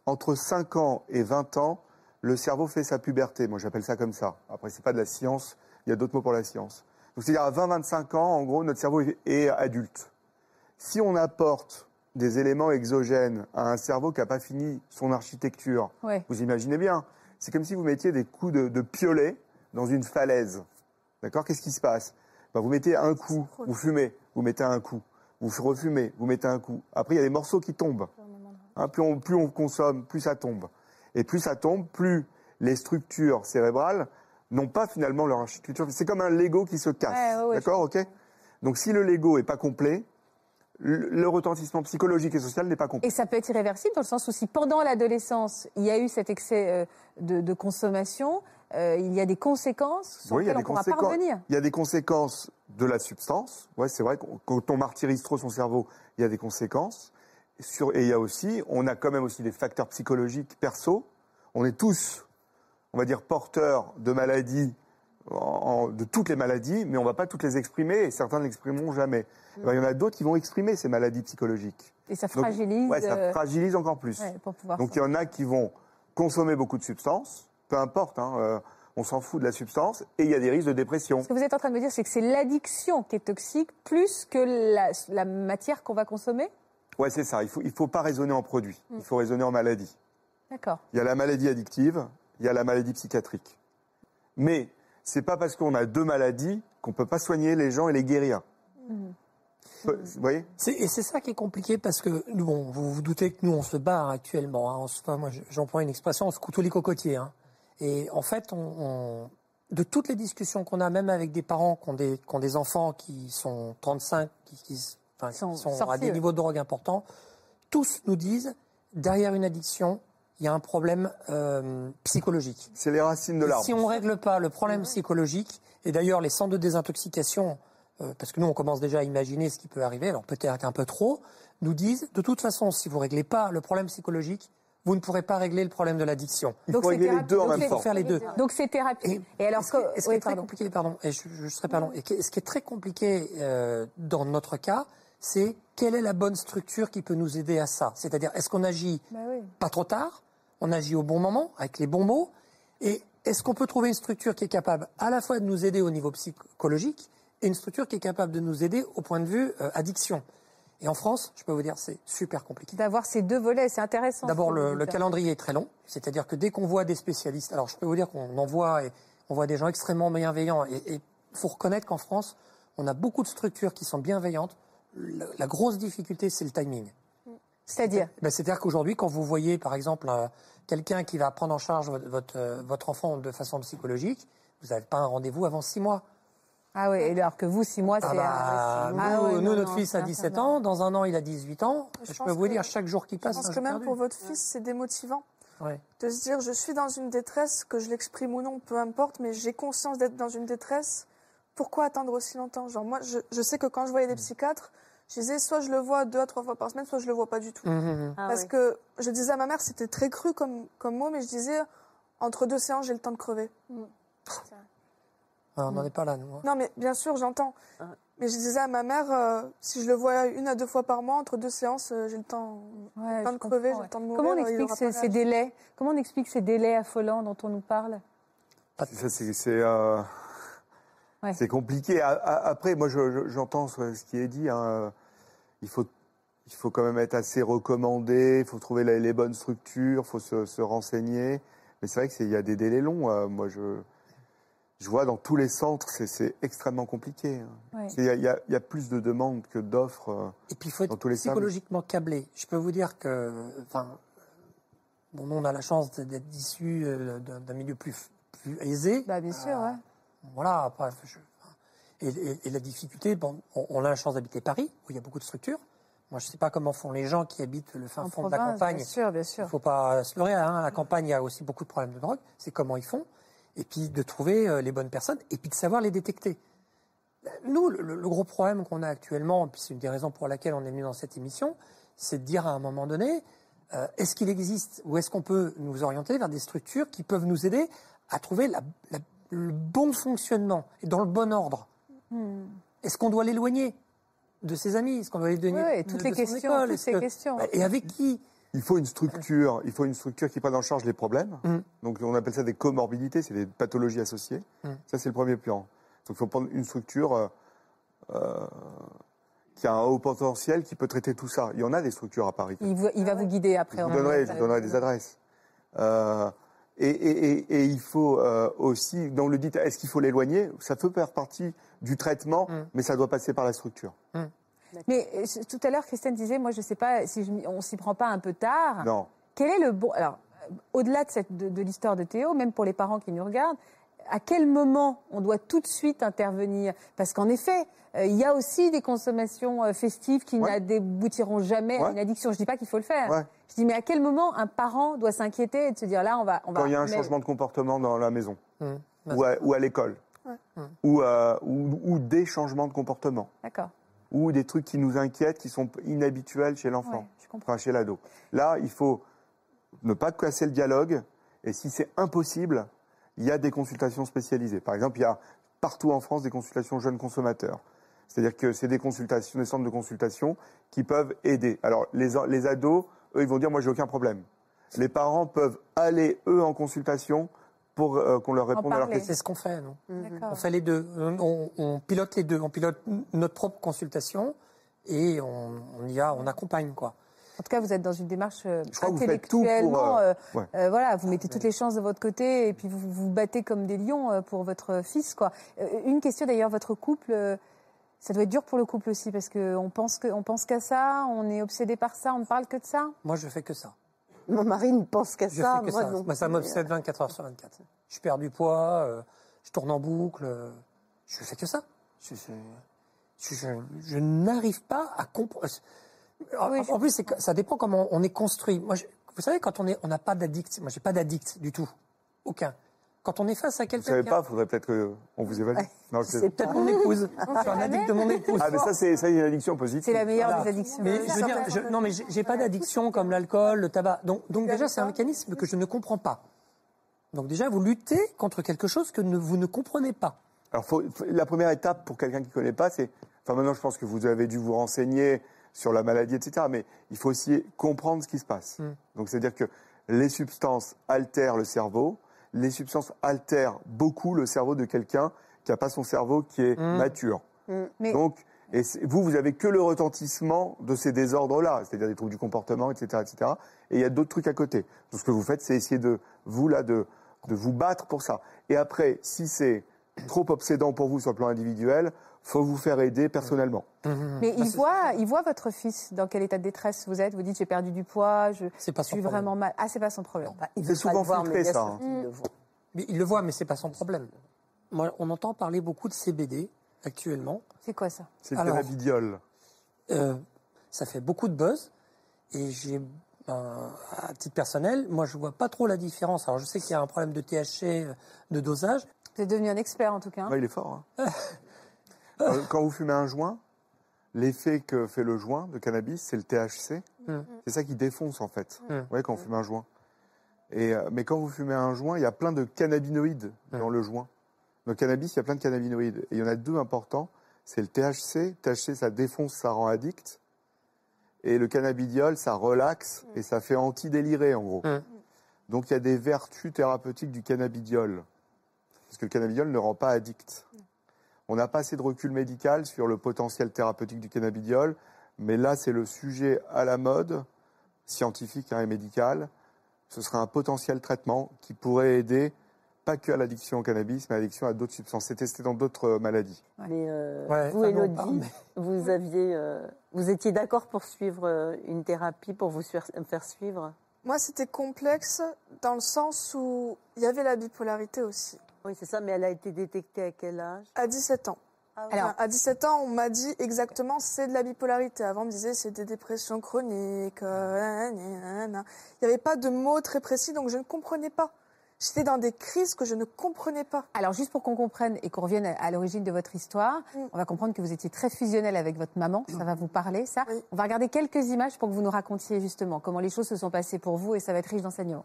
entre 5 ans et 20 ans, le cerveau fait sa puberté. Moi, j'appelle ça comme ça. Après, c'est pas de la science. Il y a d'autres mots pour la science. Donc, c'est-à-dire à 20-25 ans, en gros, notre cerveau est adulte. Si on apporte des éléments exogènes à un cerveau qui n'a pas fini son architecture, Ouais. vous imaginez bien, c'est comme si vous mettiez des coups de, de piolet dans une falaise. D'accord? Qu'est-ce qui se passe? Ben, Vous mettez un coup, vous fumez, vous mettez un coup, vous refumez, vous mettez un coup. Après, il y a des morceaux qui tombent. Hein, plus, on, plus on consomme, plus ça tombe. Et plus ça tombe, plus les structures cérébrales n'ont pas finalement leur architecture. C'est comme un Lego qui se casse. Ouais, ouais, ouais, D'accord? Ok? Donc si le Lego est pas complet, le, retentissement psychologique et social n'est pas complet. Et ça peut être irréversible dans le sens où si pendant l'adolescence, il y a eu cet excès euh, de, de consommation, euh, il y a des conséquences sur Oui, lesquelles on pourra revenir. Il y a des conséquences de la substance. Ouais, c'est vrai quand on martyrise trop son cerveau, il y a des conséquences. Sur, et il y a aussi, on a quand même aussi des facteurs psychologiques perso. On est tous, on va dire, porteurs de maladies, en- de toutes les maladies, mais on ne va pas toutes les exprimer et certains ne l'exprimeront jamais. Eh ben, il y en a d'autres qui vont exprimer ces maladies psychologiques. Et ça Donc, fragilise. ouais, ça euh, fragilise encore plus. ouais, pour pouvoir. Donc il y en a qui vont consommer beaucoup de substances, peu importe, hein, euh, on s'en fout de la substance, et il y a des risques de dépression. Ce que vous êtes en train de me dire, c'est que c'est l'addiction qui est toxique plus que la, la matière qu'on va consommer? Ouais, c'est ça. Il faut, il faut pas raisonner en produit. Il faut raisonner en maladie. D'accord. Il y a la maladie addictive, il y a la maladie psychiatrique. Mais c'est pas parce qu'on a deux maladies qu'on peut pas soigner les gens et les guérir. Peu- Vous voyez? Et c'est ça qui est compliqué parce que, bon, vous vous doutez que nous, on se bat actuellement. hein. On se- enfin, moi, j'emploie une expression, on se couteau les cocotiers. hein. Et en fait, on, on- de toutes les discussions qu'on a, même avec des parents qui ont des, qui ont des enfants qui sont 35, qui, qui s- enfin, qui Sont sont, à des ouais. niveaux de drogue importants, tous nous disent, derrière une addiction, il y a un problème euh, psychologique. C'est les racines de l'arbre. Si on ne règle pas le problème psychologique, et d'ailleurs les centres de désintoxication, euh, parce que nous on commence déjà à imaginer ce qui peut arriver, alors peut-être un peu trop, nous disent de toute façon si vous ne réglez pas le problème psychologique, vous ne pourrez pas régler le problème de l'addiction. Il Donc faut c'est régler les thérapie- deux en donc même c'est- Il faut temps. faire les deux. Donc c'est thérapie. Et, alors, ce qui est- que- ce qui oui, est très pardon. compliqué, pardon, et je serai pas long, et qui- ce qui est très compliqué euh, dans notre cas, c'est quelle est la bonne structure qui peut nous aider à ça? C'est-à-dire, est-ce qu'on agit Bah oui. pas trop tard, on agit au bon moment, avec les bons mots, et est-ce qu'on peut trouver une structure qui est capable à la fois de nous aider au niveau psychologique et une structure qui est capable de nous aider au point de vue euh, addiction? Et en France, je peux vous dire, c'est super compliqué. D'avoir ces deux volets, c'est intéressant. D'abord, le, calendrier est très long, c'est-à-dire que dès qu'on voit des spécialistes, alors je peux vous dire qu'on en voit, et on voit des gens extrêmement bienveillants, et il faut reconnaître qu'en France, on a beaucoup de structures qui sont bienveillantes. Le- la grosse difficulté, c'est le timing. C'est-à-dire Ben, C'est-à-dire qu'aujourd'hui, quand vous voyez, par exemple, euh, quelqu'un qui va prendre en charge votre, votre, euh, votre enfant de façon psychologique, vous n'avez pas un rendez-vous avant six mois. Ah oui, alors que vous, six mois, c'est. Ah bah, c'est- nous, Ah nous, non, notre non, fils a 17 infernal. ans, dans un an, il a 18 ans. Je Je, pense peux vous dire, chaque jour qui Je passe, pense c'est un que même perdu. pour votre fils, c'est démotivant Ouais. de se dire je suis dans une détresse, que je l'exprime ou non, peu importe, mais j'ai conscience d'être dans une détresse. Pourquoi attendre aussi longtemps? Genre moi, je, je sais que quand je voyais des psychiatres, je disais soit je le vois deux à trois fois par semaine, soit je le vois pas du tout. Hum, hum, hum. Ah Parce oui. que je disais à ma mère, c'était très cru comme, comme mot, mais je disais entre deux séances, j'ai le temps de crever. Ah, on n'en est pas là, nous. hein. Non, mais bien sûr, j'entends. Mais je disais à ma mère, euh, si je le vois une à deux fois par mois, entre deux séances, euh, j'ai le temps, Ouais, le temps je de crever, comprends, j'ai le temps de ouais. mourir. Comment on il explique ces, délais? Comment on explique ces délais affolants dont on nous parle? Ça, c'est c'est, euh, Ouais. c'est compliqué. A- a- Après, moi, je- je- j'entends ce qui est dit. hein. Il, faut, il faut quand même être assez recommandé, il faut trouver les, les bonnes structures, il faut se, se renseigner. Mais c'est vrai qu'il y a des délais longs. euh, Moi, je, je vois dans tous les centres, c'est- c'est extrêmement compliqué. hein. Ouais. Il y, a- il y a- il y a plus de demandes que d'offres. euh. Et puis il faut être psychologiquement câblé. Je peux vous dire que, enfin, bon, nous on a la chance d'être issus euh, d'un milieu plus, plus aisé. Bah, bien sûr, ouais. Voilà. Je- et, et- et la difficulté, bon, on, on a la chance d'habiter Paris où il y a beaucoup de structures. Moi, je ne sais pas comment font les gens qui habitent le fin En fond de la campagne. Bien sûr, bien Il sûr. ne faut pas se leurrer. Hein. La campagne, il y a aussi beaucoup de problèmes de drogue. C'est comment ils font. Et puis de trouver euh, les bonnes personnes et puis de savoir les détecter. Nous, le, le gros problème qu'on a actuellement, puis c'est une des raisons pour laquelle on est venu dans cette émission, c'est de dire à un moment donné, euh, est-ce qu'il existe ou est-ce qu'on peut nous orienter vers des structures qui peuvent nous aider à trouver la- la- le bon fonctionnement et dans le bon ordre Est-ce qu'on doit l'éloigner de ses amis? Est-ce qu'on doit l'éloigner Oui, oui, de- toutes de les son questions, école? toutes ces que- questions. Et avec qui? Il faut une structure, il faut une structure qui prenne en charge les problèmes. Mm. Donc on appelle ça des comorbidités, c'est des pathologies associées. Mm. Ça c'est le premier plan. Donc il faut prendre une structure euh, euh, qui a un haut potentiel, qui peut traiter tout ça. Il y en a des structures à Paris. Il, vous- il va vous guider après. Je vous on- donnerai, je vous donnerai des adresses. Euh, et, et- et- et il faut euh, aussi, donc le dit, est-ce qu'il faut l'éloigner? Ça peut faire partie du traitement, Mm. mais ça doit passer par la structure. Mais euh, tout à l'heure, Christiane disait, moi, je ne sais pas si je on s'y prend pas un peu tard. Non. Quel est le bon Alors, euh, au-delà de, cette- de, de l'histoire de Théo, même pour les parents qui nous regardent, à quel moment on doit tout de suite intervenir? Parce qu'en effet, euh, il y a aussi des consommations euh, festives qui Ouais. n'aboutiront jamais à une addiction. Je dis pas qu'il faut le faire. Ouais. Je dis, mais à quel moment un parent doit s'inquiéter et de se dire là, on va, on. Quand il y a un mais- changement de comportement dans la maison Hum. ou à, ou à l'école, ou, euh, ou, ou des changements de comportement, D'accord. ou des trucs qui nous inquiètent, qui sont inhabituels chez l'enfant, enfin chez l'ado. Là, il faut ne pas casser le dialogue, et si c'est impossible, il y a des consultations spécialisées. Par exemple, il y a partout en France des consultations jeunes consommateurs. C'est-à-dire que c'est des consultations, des centres de consultation qui peuvent aider. Alors, les, les ados, eux, ils vont dire, moi, j'ai aucun problème. Les parents peuvent aller, eux, en consultation pour euh, qu'on leur réponde à leurs questions. C'est ce qu'on fait, nous. D'accord. On fait les deux. On, on pilote les deux. On pilote notre propre consultation et on, on y a, on accompagne, quoi. En tout cas, vous êtes dans une démarche euh, Je crois que vous pour, intellectuellement. euh, euh, ouais. euh, voilà, vous mettez toutes les chances de votre côté et puis vous vous battez comme des lions pour votre fils, quoi. Une question d'ailleurs, votre couple, ça doit être dur pour le couple aussi parce que on pense que, on pense qu'à ça, on est obsédé par ça, on ne parle que de ça. Moi, je fais que ça. Mon mari ne pense qu'à Je ça. fais que moi ça. Moi, ça m'obsède 24 heures sur 24. Je perds du poids, euh, je tourne en boucle. euh, je fais que ça. Je, je, je- je- je n'arrive pas à comprendre. En, Oui, en plus, ça dépend comment on est construit. Moi, je- vous savez, quand on est, on n'a pas d'addict. Moi, j'ai pas d'addict du tout, aucun. Quand on est face à Vous quelqu'un, savez qui a- pas, faudrait peut-être qu'on vous évalue. Je c'est- peut-être mon épouse. je suis un addict de mon épouse. Ah, mais ça, c'est ça, c'est une addiction positive. C'est la meilleure Voilà. des addictions. Mais je veux dire, je- non, mais j'ai j'ai pas d'addiction comme l'alcool, le tabac. Donc, donc déjà, c'est un mécanisme que je ne comprends pas. Donc déjà, vous luttez contre quelque chose que ne- vous ne comprenez pas. Alors, faut- faut- la première étape pour quelqu'un qui ne connaît pas, c'est. Enfin, maintenant, je pense que vous avez dû vous renseigner sur la maladie, etc. Mais il faut aussi comprendre ce qui se passe. Mm. Donc, c'est-à-dire que les substances altèrent le cerveau. Les substances altèrent beaucoup le cerveau de quelqu'un qui n'a pas son cerveau qui est Mm. mature. Mais- Donc, et vous, vous avez que le retentissement de ces désordres-là, c'est-à-dire des troubles du comportement, etc., etc. Et il y a d'autres trucs à côté. Donc, ce que vous faites, c'est essayer de vous là de de vous battre pour ça. Et après, si c'est trop obsédant pour vous sur le plan individuel, faut vous faire aider personnellement. Mais il voit, il voit votre fils dans quel état de détresse vous êtes. Vous dites j'ai perdu du poids, je, pas suis problème. vraiment mal. Ah, c'est pas son problème. Bah, il C'est souvent le voir, filtré, mais ça, hein. qu'il le voit. Mais il le voit, mais c'est pas son problème. Moi, on entend parler beaucoup de CBD actuellement. C'est quoi ça? C'est le cannabidiol. Euh, ça fait beaucoup de buzz. Et j'ai, ben, à titre personnel, moi, je vois pas trop la différence. Alors, je sais qu'il y a un problème de THC, euh, de dosage. Vous êtes devenu un expert en tout cas. hein. Ouais, il est fort. hein. Euh, Quand vous fumez un joint, l'effet que fait le joint de cannabis, c'est le THC. Mm. C'est ça qui défonce en fait. Mm. Vous voyez, quand on fume un joint. Et, euh, mais quand vous fumez un joint, il y a plein de cannabinoïdes Mm. dans le joint. Dans le cannabis, il y a plein de cannabinoïdes. Et il y en a deux importants. C'est le THC. THC, ça défonce, ça rend addict. Et le cannabidiol, ça relaxe et ça fait anti-délirer en gros. Mm. Donc il y a des vertus thérapeutiques du cannabidiol. Parce que le cannabidiol ne rend pas addict. On n'a pas assez de recul médical sur le potentiel thérapeutique du cannabidiol, mais là c'est le sujet à la mode, scientifique hein, et médical. Ce serait un potentiel traitement qui pourrait aider pas que à l'addiction au cannabis, mais à l'addiction à d'autres substances. C'est testé dans d'autres euh, maladies. Mais euh, Ouais, vous, Elodie, pas, mais- vous aviez, euh, vous étiez d'accord pour suivre une thérapie pour vous faire suivre? Moi, c'était complexe dans le sens où il y avait la bipolarité aussi. Oui, c'est ça. Mais elle a été détectée à quel âge? À 17 ans. Ah, Alors- Enfin, à 17 ans, on m'a dit exactement c'est de la bipolarité. Avant, on me disait c'est des dépressions chroniques. euh. Il n'y avait pas de mots très précis, donc je ne comprenais pas. J'étais dans des crises que je ne comprenais pas. Alors, juste pour qu'on comprenne et qu'on revienne à, à l'origine de votre histoire, Mm. on va comprendre que vous étiez très fusionnel avec votre maman. Ça va vous parler, ça. Oui. On va regarder quelques images pour que vous nous racontiez justement comment les choses se sont passées pour vous et ça va être riche d'enseignements.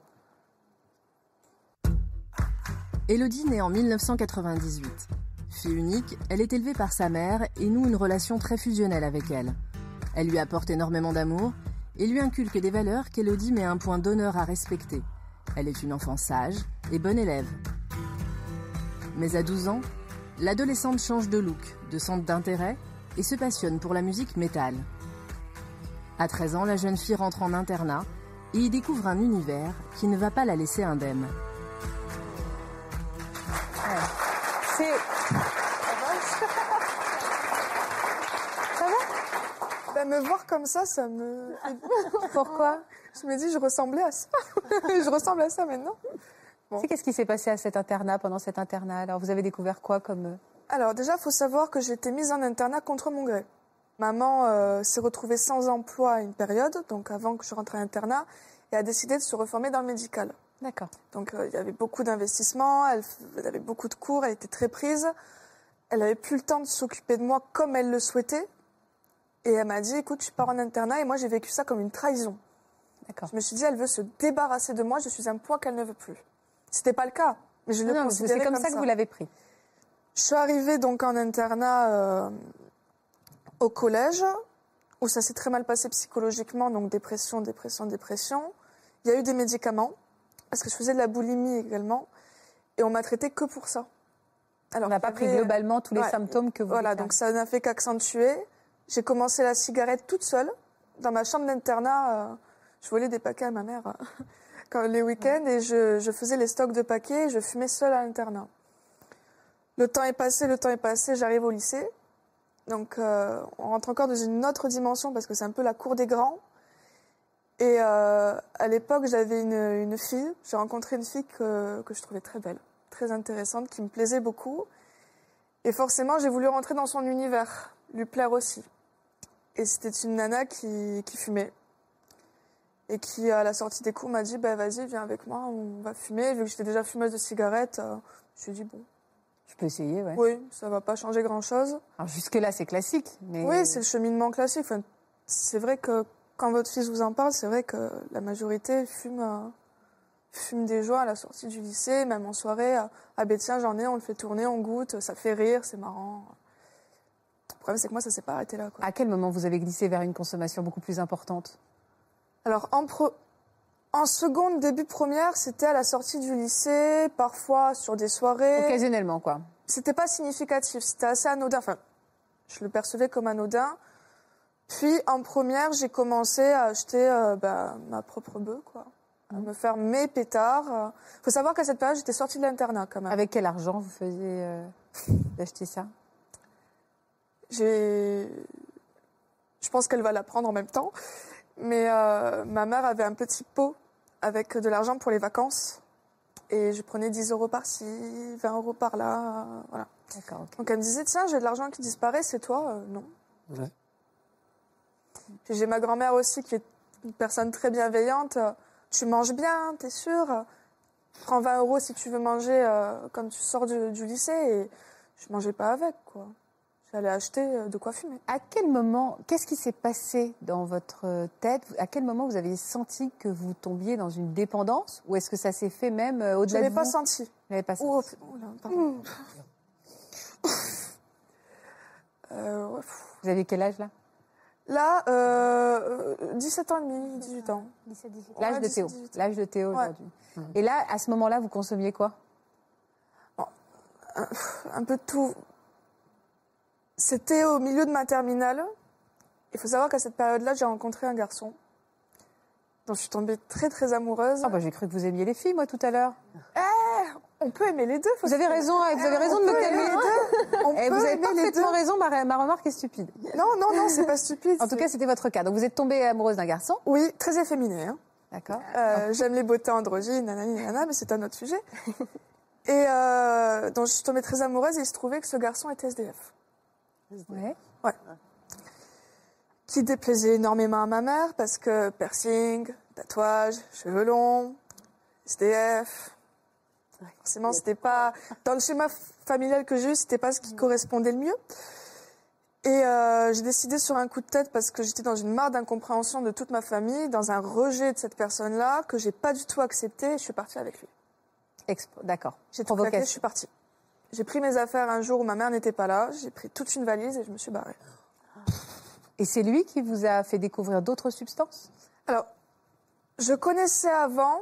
Élodie naît en 1998. Fille unique, elle est élevée par sa mère et noue une relation très fusionnelle avec elle. Elle lui apporte énormément d'amour et lui inculque des valeurs qu'Élodie met un point d'honneur à respecter. Elle est une enfant sage et bonne élève. Mais à 12 ans, l'adolescente change de look, de centre d'intérêt et se passionne pour la musique métal. À 13 ans, la jeune fille rentre en internat et y découvre un univers qui ne va pas la laisser indemne. C'est Ben, me voir comme ça, ça me. pourquoi? Je me dis, je ressemblais à ça. je ressemble à ça maintenant. C'est qu'est-ce qui s'est passé à cet internat pendant cet internat? Alors vous avez découvert quoi comme euh, Alors déjà, il faut savoir que j'ai été mise en internat contre mon gré. Maman euh, s'est retrouvée sans emploi à une période, donc avant que je rentre à l'internat, et a décidé de se reformer dans le médical. D'accord. Donc euh, il y avait beaucoup d'investissements, elle, avait beaucoup de cours, elle était très prise. Elle n'avait plus le temps de s'occuper de moi comme elle le souhaitait. Et elle m'a dit, écoute, tu pars en internat, et moi j'ai vécu ça comme une trahison. D'accord. Je me suis dit, elle veut se débarrasser de moi, je suis un poids qu'elle ne veut plus. C'était pas le cas, mais je le Non, considérais c'est comme, ça que vous l'avez pris. Je suis arrivée donc en internat euh, au collège, où ça s'est très mal passé psychologiquement, donc dépression, dépression, dépression. Il y a eu des médicaments, parce que je faisais de la boulimie également, et on m'a traité que pour ça. Alors, On n'a pas pris globalement tous les Ouais. symptômes que vous Voilà, donc ça n'a fait qu'accentuer. J'ai commencé la cigarette toute seule, dans ma chambre d'internat. euh, je volais des paquets à ma mère euh, quand, les week-ends, et je, je faisais les stocks de paquets, et je fumais seule à l'internat. Le temps est passé, le temps est passé, j'arrive au lycée. Donc euh, on rentre encore dans une autre dimension, parce que c'est un peu la cour des grands. Et euh, à l'époque, j'avais une, une fille, j'ai rencontré une fille que, que je trouvais très belle, très intéressante, qui me plaisait beaucoup. Et forcément, j'ai voulu rentrer dans son univers, lui plaire aussi. Et c'était une nana qui, qui fumait. Et qui, à la sortie des cours, m'a dit bah, Vas-y, viens avec moi, on va fumer. Vu que j'étais déjà fumeuse de cigarettes, euh, je me suis dit Bon, Je peux essayer, ouais. oui, ça va pas changer grand-chose. Alors jusque-là, c'est classique. Mais... Oui, c'est le cheminement classique. Enfin, c'est vrai que quand votre fils vous en parle, c'est vrai que la majorité fume, euh, fume des joints à la sortie du lycée, même en soirée. ben tiens, j'en ai, on le fait tourner, on goûte, ça fait rire, c'est marrant. Le problème, c'est que moi, ça s'est pas arrêté là. Quoi. À quel moment vous avez glissé vers une consommation beaucoup plus importante? Alors, en, pro- en seconde, début première, c'était à la sortie du lycée, parfois sur des soirées. Occasionnellement, quoi. C'était pas significatif, c'était assez anodin. Enfin, je le percevais comme anodin. Puis, en première, j'ai commencé à acheter euh, bah, ma propre bœuf, quoi. À me faire mes pétards. Il faut savoir qu'à cette période, j'étais sortie de l'internat, quand même. Avec quel argent vous faisiez euh, d'acheter ça? J'ai... Je pense qu'elle va la prendre en même temps. Mais euh, ma mère avait un petit pot avec de l'argent pour les vacances. Et je prenais 10 euros par-ci, 20 euros par-là. euh, voilà. D'accord, ok. Donc elle me disait, tiens, j'ai de l'argent qui disparaît, c'est toi Euh, Non. Ouais. Puis j'ai ma grand-mère aussi qui est une personne très bienveillante. Tu manges bien, t'es sûr Prends 20 euros si tu veux manger euh, comme tu sors du, du lycée. Et je mangeais pas avec, quoi. J'allais acheter euh, de quoi fumer. À quel moment, qu'est-ce qui s'est passé dans votre tête? À quel moment vous avez senti que vous tombiez dans une dépendance? Ou est-ce que ça s'est fait même euh, Je au-delà de l'avais vous? pas senti. Vous l'avez pas Oh, senti. oh là, pardon. Euh, ouais. Vous aviez quel âge là? Là, euh, euh, 17 ans et demi, 18 ans. L'âge de Théo. 17, L'âge de Théo Ouais. aujourd'hui. Et là, à ce moment-là, vous consommiez quoi? Un peu de tout. C'était au milieu de ma terminale. Il faut savoir qu'à cette période-là, j'ai rencontré un garçon dont je suis tombée très très amoureuse. Ah bah j'ai cru que vous aimiez les filles moi tout à l'heure. On peut aimer les deux. faut Vous avez raison, vous avez raison de On me peut aimer calmer. On Et peut vous avez aimer parfaitement raison, ma, ma remarque est stupide. Non, non, non, c'est pas stupide. En tout cas, c'était votre cas. Donc vous êtes tombée amoureuse d'un garçon. oui, très efféminé. hein. D'accord. Euh, J'aime les beautés androgynes, nanani, nanana, mais c'est un autre sujet. Et euh, donc je suis tombée très amoureuse et il se trouvait que ce garçon était SDF. Ouais. qui déplaisait énormément à ma mère parce que piercing, tatouage, cheveux longs, SDF. Forcément, c'était pas dans le schéma familial que j'ai eu, c'était pas ce qui correspondait le mieux. Et euh, j'ai décidé sur un coup de tête parce que j'étais dans une marre d'incompréhension de toute ma famille, dans un rejet de cette personne-là que j'ai pas du tout accepté. Et je suis partie avec lui. D'accord. J'ai tout claqué, je suis partie. J'ai pris mes affaires un jour où ma mère n'était pas là. J'ai pris toute une valise et je me suis barrée. Et c'est lui qui vous a fait découvrir d'autres substances? Alors, je connaissais avant,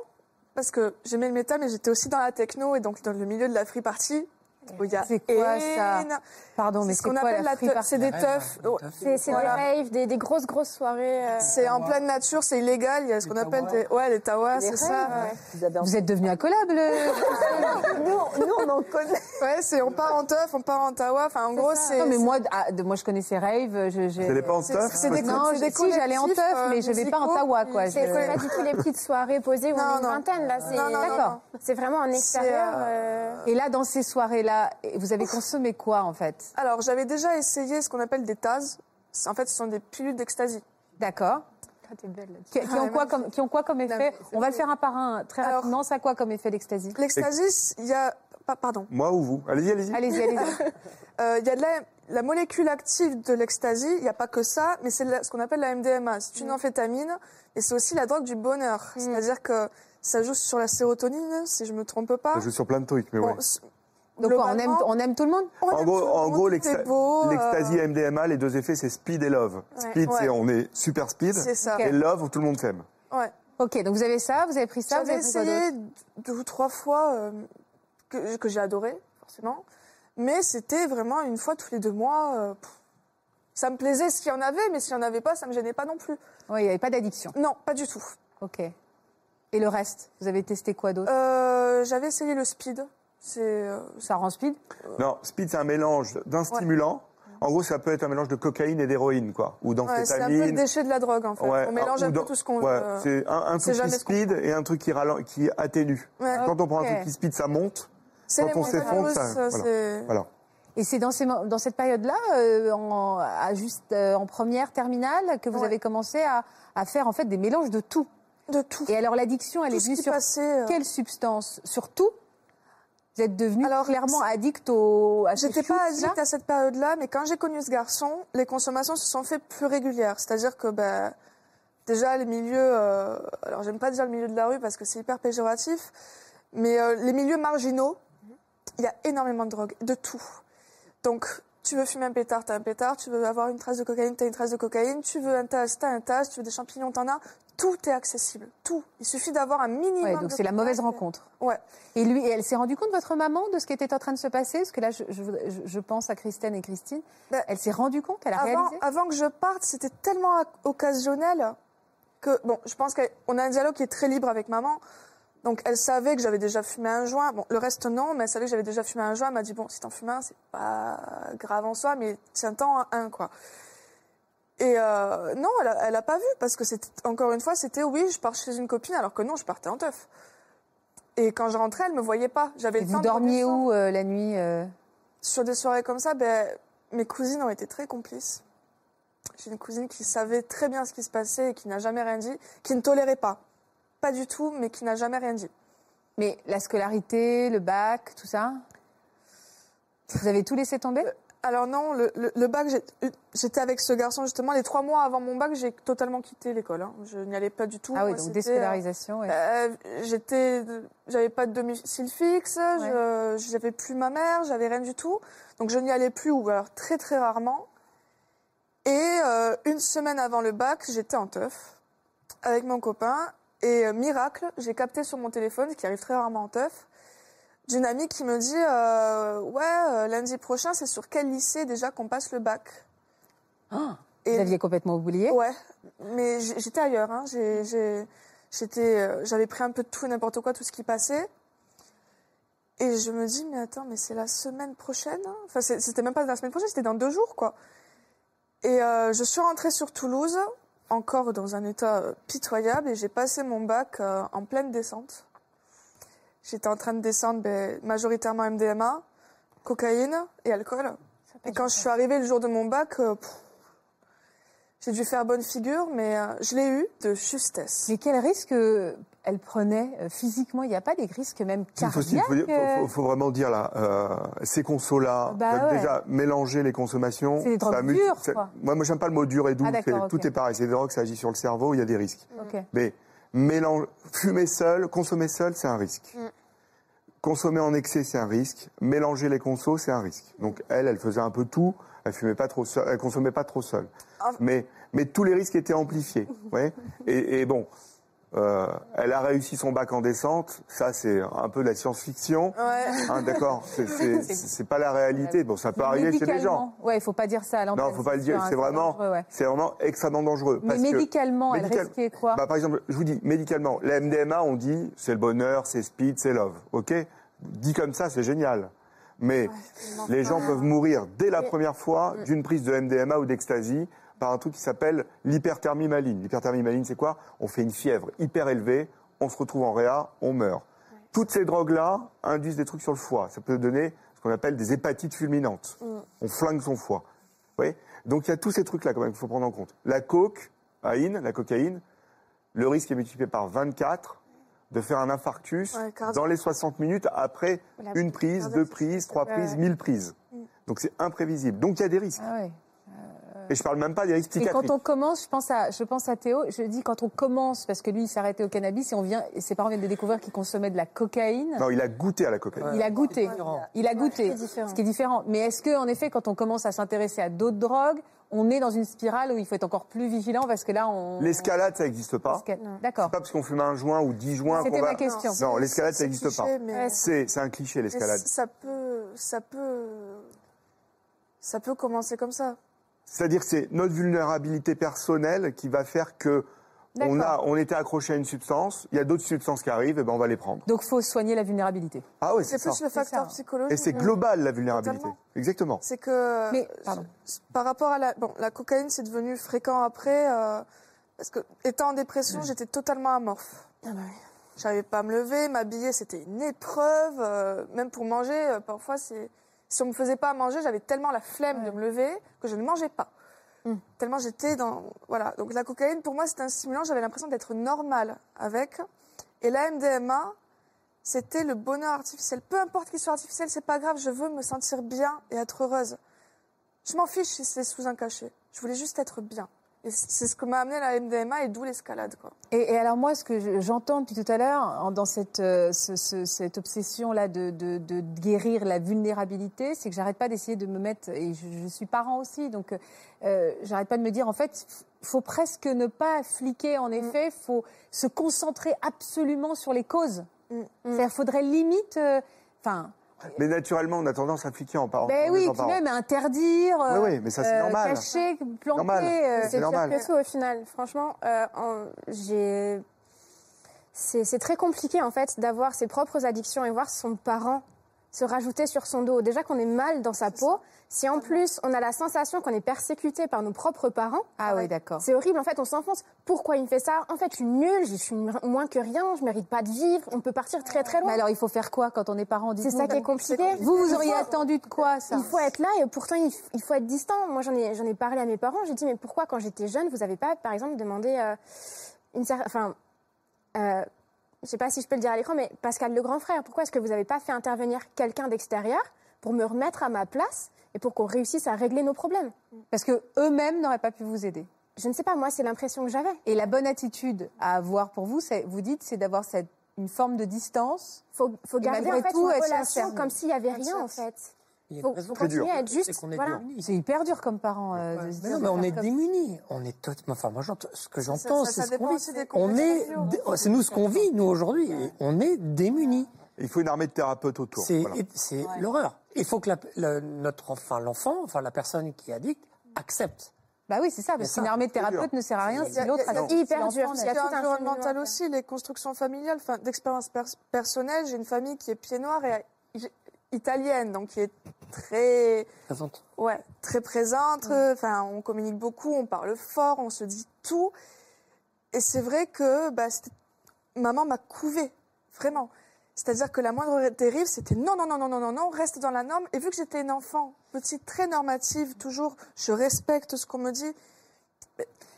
parce que j'aimais le métal, mais j'étais aussi dans la techno et donc dans le milieu de la free party. Où il y a C'est quoi ça Pardon, mais C'est ce qu'on appelle la teuf. C'est des Ouais, teufs. C'est des raves, des, des grosses, grosses soirées. euh, C'est en pleine nature, c'est illégal. Il y a ce qu'on appelle ouais, les tawas, c'est ça. Vous êtes devenu incollable nous, nous, on en connaît. Ouais, c'est on part en teuf, on part en tawa. Enfin, en gros, c'est. Non, mais moi, ah, moi je connaissais Rave. Vous n'allez pas en C'est- teuf c'est des- Non, c'est des si, j'allais en teuf, euh, mais je vais pas en tawa, quoi. c'est- pas du tout les petites soirées posées où on Non, est une non. vingtaine, là. C'est Non, non, non, D'accord. non. c'est vraiment en extérieur. euh, euh, Et là, dans ces vous avez consommé quoi en fait? Alors, j'avais déjà essayé ce qu'on appelle des TAS. En fait, ce sont des pilules d'ecstasy. D'accord. ah, t'es belle, là-dessus. Qui, ont quoi comme, qui ont quoi comme effet Non, On va le faire un par un très Alors- rapidement. Ça a quoi comme effet d'ecstasy L'ecstasy, il y a. pa- Pardon. Moi ou vous? Allez-y, allez-y. Allez-y, allez-y. Euh, Il y a de la, la molécule active de l'ecstasy, il n'y a pas que ça, mais c'est ce qu'on appelle la MDMA. C'est Mm. une amphétamine et c'est aussi la drogue du bonheur. C'est-à-dire que ça joue sur la sérotonine, si je me trompe pas. Ça joue sur plein de trucs, mais Bon, ouais. Donc quoi, on aime, globalement, on aime tout le monde on En gros, en gros euh, l'extasie MDMA, les deux effets, c'est speed et love. Speed, Ouais. c'est on est super speed. C'est ça. Et love, où tout le monde s'aime. Ouais. Ok, donc vous avez ça, vous avez pris ça, vous avez pris essayé deux ou trois fois euh, que, que j'ai adoré, forcément. Mais c'était vraiment une fois tous les deux mois. euh, ça me plaisait s'il y en avait, mais s'il n'y en avait pas, ça me gênait pas non plus. Oui, il n'y avait pas d'addiction. Non, pas du tout. Ok. Et le reste Vous avez testé quoi d'autre? Euh, J'avais essayé le speed. C'est euh, Ça rend speed? Non, speed, c'est un mélange d'un stimulant. En gros, ça peut être un mélange de cocaïne et d'héroïne, quoi. Ou ouais, c'est un peu le d'amphétamine. déchet de la drogue en fait. Ouais, on mélange ou un peu tout ce qu'on ouais, veut. C'est un, un c'est truc qui speed et un truc qui, ralent- qui atténue. Ouais. Quand on prend un truc qui speed, ça monte. C'est quand les on s'effondre, ça- voilà. Et c'est dans, ces mo- dans cette période-là, euh, juste euh, en première terminale, que vous Ouais. avez commencé à, à faire en fait des mélanges de tout. de tout. Et alors l'addiction, elle Tout est venue sur passait, euh, quelle substance? Sur tout? Vous êtes Alors, clairement addict au. à J'étais pas addict à cette période-là, mais quand j'ai connu ce garçon, les consommations se sont fait plus régulières. C'est-à-dire que ben, déjà les milieux, euh, alors j'aime pas dire le milieu de la rue parce que c'est hyper péjoratif, mais euh, les milieux marginaux, il y a énormément de drogue, de tout. Donc tu veux fumer un pétard, t'as un pétard, tu veux avoir une trace de cocaïne, t'as une trace de cocaïne, tu veux un tas, t'as un tas, tu veux des champignons, t'en as. Tout est accessible, tout. Il suffit d'avoir un minimum. Ouais, donc c'est la mauvaise rencontre. Ouais. Et lui, et elle s'est rendue compte, votre maman, de ce qui était en train de se passer? Parce que là, je, je pense à Christine et Christine. Ben, elle s'est rendue compte, elle a avant, réalisé? avant que je parte, c'était tellement occasionnel que, bon, je pense qu'on a un dialogue qui est très libre avec maman. Donc, elle savait que j'avais déjà fumé un joint. Bon, le reste, non, mais elle savait que j'avais déjà fumé un joint. Elle m'a dit, bon, si t'en fumes un, c'est pas grave en soi, mais tiens-t'en un, quoi. Et euh, non, elle a, elle a pas vu, parce que c'était, encore une fois, c'était oui, je pars chez une copine, alors que non, je partais en teuf. Et quand je rentrais, elle me voyait pas. J'avais vous dormiez où euh, la nuit euh Sur des soirées comme ça, ben, mes cousines ont été très complices. J'ai une cousine qui savait très bien ce qui se passait et qui n'a jamais rien dit, qui ne tolérait pas. Pas du tout, mais qui n'a jamais rien dit. Mais la scolarité, le bac, tout ça Vous avez tout laissé tomber? Alors non, le, le- le bac, j'ai- j'étais avec ce garçon justement. Les trois mois avant mon bac, j'ai totalement quitté l'école. hein. Je n'y allais pas du tout. Ah oui, Moi, donc c'était, déscolarisation. ouais. euh, j'étais, j'avais pas de domicile fixe, je- j'avais plus ma mère, j'avais rien du tout. Donc je n'y allais plus ou alors très très rarement. Et euh, une semaine avant le bac, j'étais en teuf avec mon copain. Et euh, miracle, j'ai capté sur mon téléphone, ce qui arrive très rarement en teuf, d'une amie qui me dit euh, Ouais, euh, lundi prochain, c'est sur quel lycée déjà qu'on passe le bac? Ah, Et- Vous aviez complètement oublié? Ouais, mais j'étais ailleurs. Hein. J'étais, j'avais pris un peu de tout et n'importe quoi, tout ce qui passait. Et je me dis, mais attends, mais c'est la semaine prochaine hein. Enfin, c'était même pas la semaine prochaine, c'était dans deux jours, quoi. Et je suis rentrée sur Toulouse, encore dans un état euh, pitoyable, et j'ai passé mon bac euh, en pleine descente. J'étais en train de descendre ben, majoritairement MDMA, cocaïne et alcool. Et quand je suis arrivée le jour de mon bac, euh, pff, j'ai dû faire bonne figure, mais euh, je l'ai eu de justesse. Mais quel risque euh, elle prenait euh, physiquement? Il n'y a pas des risques même Il faut, il cardiaques faut, dire- faut- faut vraiment dire là, euh, ces consos-là, Bah ouais. déjà mélanger les consommations. C'est des drogues ça multi- dures, ça- quoi. Moi, moi, j'aime pas le mot dur et doux. Ah, Tout est pareil. C'est des drogues, ça agit sur le cerveau, il y a des risques. Mais mélange, fumer seul, consommer seul, c'est un risque. Mm. Consommer en excès, c'est un risque. Mélanger les consos, c'est un risque. Donc elle, elle faisait un peu tout. Elle fumait pas trop elle consommait pas trop seule. Ah. Mais mais tous les risques étaient amplifiés. ouais. et, et bon, euh, elle a réussi son bac en descente. Ça, c'est un peu de la science-fiction. Ouais. Hein, D'accord C'est- pas la réalité. Bon, ça peut arriver chez les gens. Ouais, il faut pas dire ça à l'antenne. Non, faut pas le dire. C'est vraiment, ouais. c'est vraiment extrêmement dangereux. Mais parce que- médicalement, elle médical- risquait quoi bah, Par exemple, je vous dis, médicalement, la MDMA, on dit, c'est le bonheur, c'est speed, c'est love. OK? Dit comme ça, c'est génial. Mais les gens peuvent mourir dès la première fois d'une prise de MDMA ou d'ecstasy par un truc qui s'appelle l'hyperthermie maligne. L'hyperthermie maligne, c'est quoi? On fait une fièvre hyper élevée, on se retrouve en réa, on meurt. Toutes ces drogues-là induisent des trucs sur le foie. Ça peut donner ce qu'on appelle des hépatites fulminantes. On flingue son foie. Vous voyez? Donc il y a tous ces trucs-là quand même qu'il faut prendre en compte. La coke, cocaïne, la cocaïne, le risque est multiplié par 24 de faire un infarctus Ouais, dans les 60 minutes après La- une prise, deux prises, trois prises, ouais. mille prises. Donc c'est imprévisible. Donc il y a des risques. Ah ouais. Et je parle même pas des risques Et psychiatriques. quand on commence, je pense à, je pense à Théo, je dis quand on commence, parce que lui, il s'est arrêté au cannabis et on vient, et ses parents viennent de découvrir qu'il consommait de la cocaïne. Non, il a goûté à la cocaïne. Il a goûté. Il a goûté. Ce qui est différent. Mais est-ce que, en effet, quand on commence à s'intéresser à d'autres drogues, on est dans une spirale où il faut être encore plus vigilant parce que là, on. L'escalade, ça n'existe pas. C'est D'accord. pas parce qu'on fume un joint ou dix joints C'était qu'on va... question. Non, l'escalade, ça n'existe pas. mais- C'est un cliché, l'escalade. ça peut, ça peut, ça peut commencer comme ça. C'est-à-dire que c'est notre vulnérabilité personnelle qui va faire que on, a, on était accroché à une substance, il y a d'autres substances qui arrivent, et ben on va les prendre. Donc, faut soigner la vulnérabilité. Ah oui, c'est C'est ça. plus le facteur ça. psychologique. Et c'est mais- global, la vulnérabilité. Totalement. Exactement. C'est que Mais, pardon. par rapport à la bon la cocaïne c'est devenu fréquent après euh, parce que étant en dépression j'étais totalement amorphe. Ah bah J'arrivais pas à me lever, m'habiller c'était une épreuve, euh, même pour manger euh, parfois c'est si on me faisait pas à manger j'avais tellement la flemme de me lever que je ne mangeais pas. Tellement j'étais dans voilà donc la cocaïne pour moi c'était un stimulant j'avais l'impression d'être normale avec et la MDMA c'était le bonheur artificiel. Peu importe qu'il soit artificiel, c'est pas grave, je veux me sentir bien et être heureuse. Je m'en fiche si c'est sous un cachet. Je voulais juste être bien. C'est ce que m'a amené la MDMA et d'où l'escalade, quoi. Et, et alors moi, ce que je- j'entends depuis tout à l'heure, dans cette, euh, ce- ce- cette obsession-là de, de- de guérir la vulnérabilité, c'est que j'arrête pas d'essayer de me mettre, et je, je suis parent aussi, donc euh, j'arrête pas de me dire, en fait, faut presque ne pas fliquer, en effet, faut se concentrer absolument sur les causes. Mm. C'est-à-dire, faudrait limite, euh, enfin, Mais naturellement, on a tendance à fliquer en parlant. ben en oui, puis même interdire, euh, Oui, oui, mais ça, c'est normal. cacher, planter. Normal. euh, C'est pire normal. que tout au final. Franchement, euh, en- j'ai. C'est c'est très compliqué en fait d'avoir ses propres addictions et voir son parent se rajouter sur son dos. Déjà qu'on est mal dans sa peau, si en plus on a la sensation qu'on est persécuté par nos propres parents, Ah oui, d'accord. c'est horrible. En fait, on s'enfonce. Pourquoi il me fait ça? En fait, je suis nulle, je suis moins que rien, je mérite pas de vivre. On peut partir très très Mais loin. alors, il faut faire quoi quand on est parent? C'est ça qui est compliqué. Vous, vous auriez faut- attendu de quoi, ça? Il faut être là et pourtant il, faut être distant. Moi j'en ai, j'en ai parlé à mes parents. J'ai dit mais pourquoi quand j'étais jeune vous n'avez pas par exemple demandé euh, une enfin euh, je sais pas si je peux le dire à l'écran mais Pascal le grand frère pourquoi est-ce que vous n'avez pas fait intervenir quelqu'un d'extérieur pour me remettre à ma place et pour qu'on réussisse à régler nos problèmes? Parce que eux-mêmes n'auraient pas pu vous aider. Je ne sais pas moi c'est l'impression que j'avais. Et la bonne attitude à avoir pour vous, c'est, vous dites, c'est d'avoir cette, une forme de distance. Faut, faut garder en fait tout, une relation comme s'il y avait rien en fait. Il y a Faut, une raison. faut dur. continuer à être juste. C'est est voilà. hyper dur comme parent euh, de se Mais dire non, de mais on est comme- démunis. On est totalement. Enfin, moi, j'entends- ce que j'entends, c'est ce qu'on vit. On est, c'est nous ce qu'on vit nous aujourd'hui. On est démunis. Il faut une armée de thérapeutes autour. C'est voilà. c'est l'horreur. Il faut que la- notre enfin l'enfant, enfin la personne qui est addict, accepte. Bah oui, c'est ça, parce qu'une armée de thérapeutes ne sert à rien Il y si l'autre il accepte hyper dur, qu'il y a C'est tout un environnemental aussi, les constructions familiales, d'expérience pers- personnelle. J'ai une famille qui est pied noir et italienne, donc qui est très, Présente. ouais, très présente. euh, Enfin, on communique beaucoup, on parle fort, on se dit tout. Et c'est vrai que bah, maman m'a couvé, vraiment. C'est-à-dire que la moindre dérive, c'était non, non, non, non, non, non, non, reste dans la norme. Et vu que j'étais une enfant petite, très normative, toujours, je respecte ce qu'on me dit.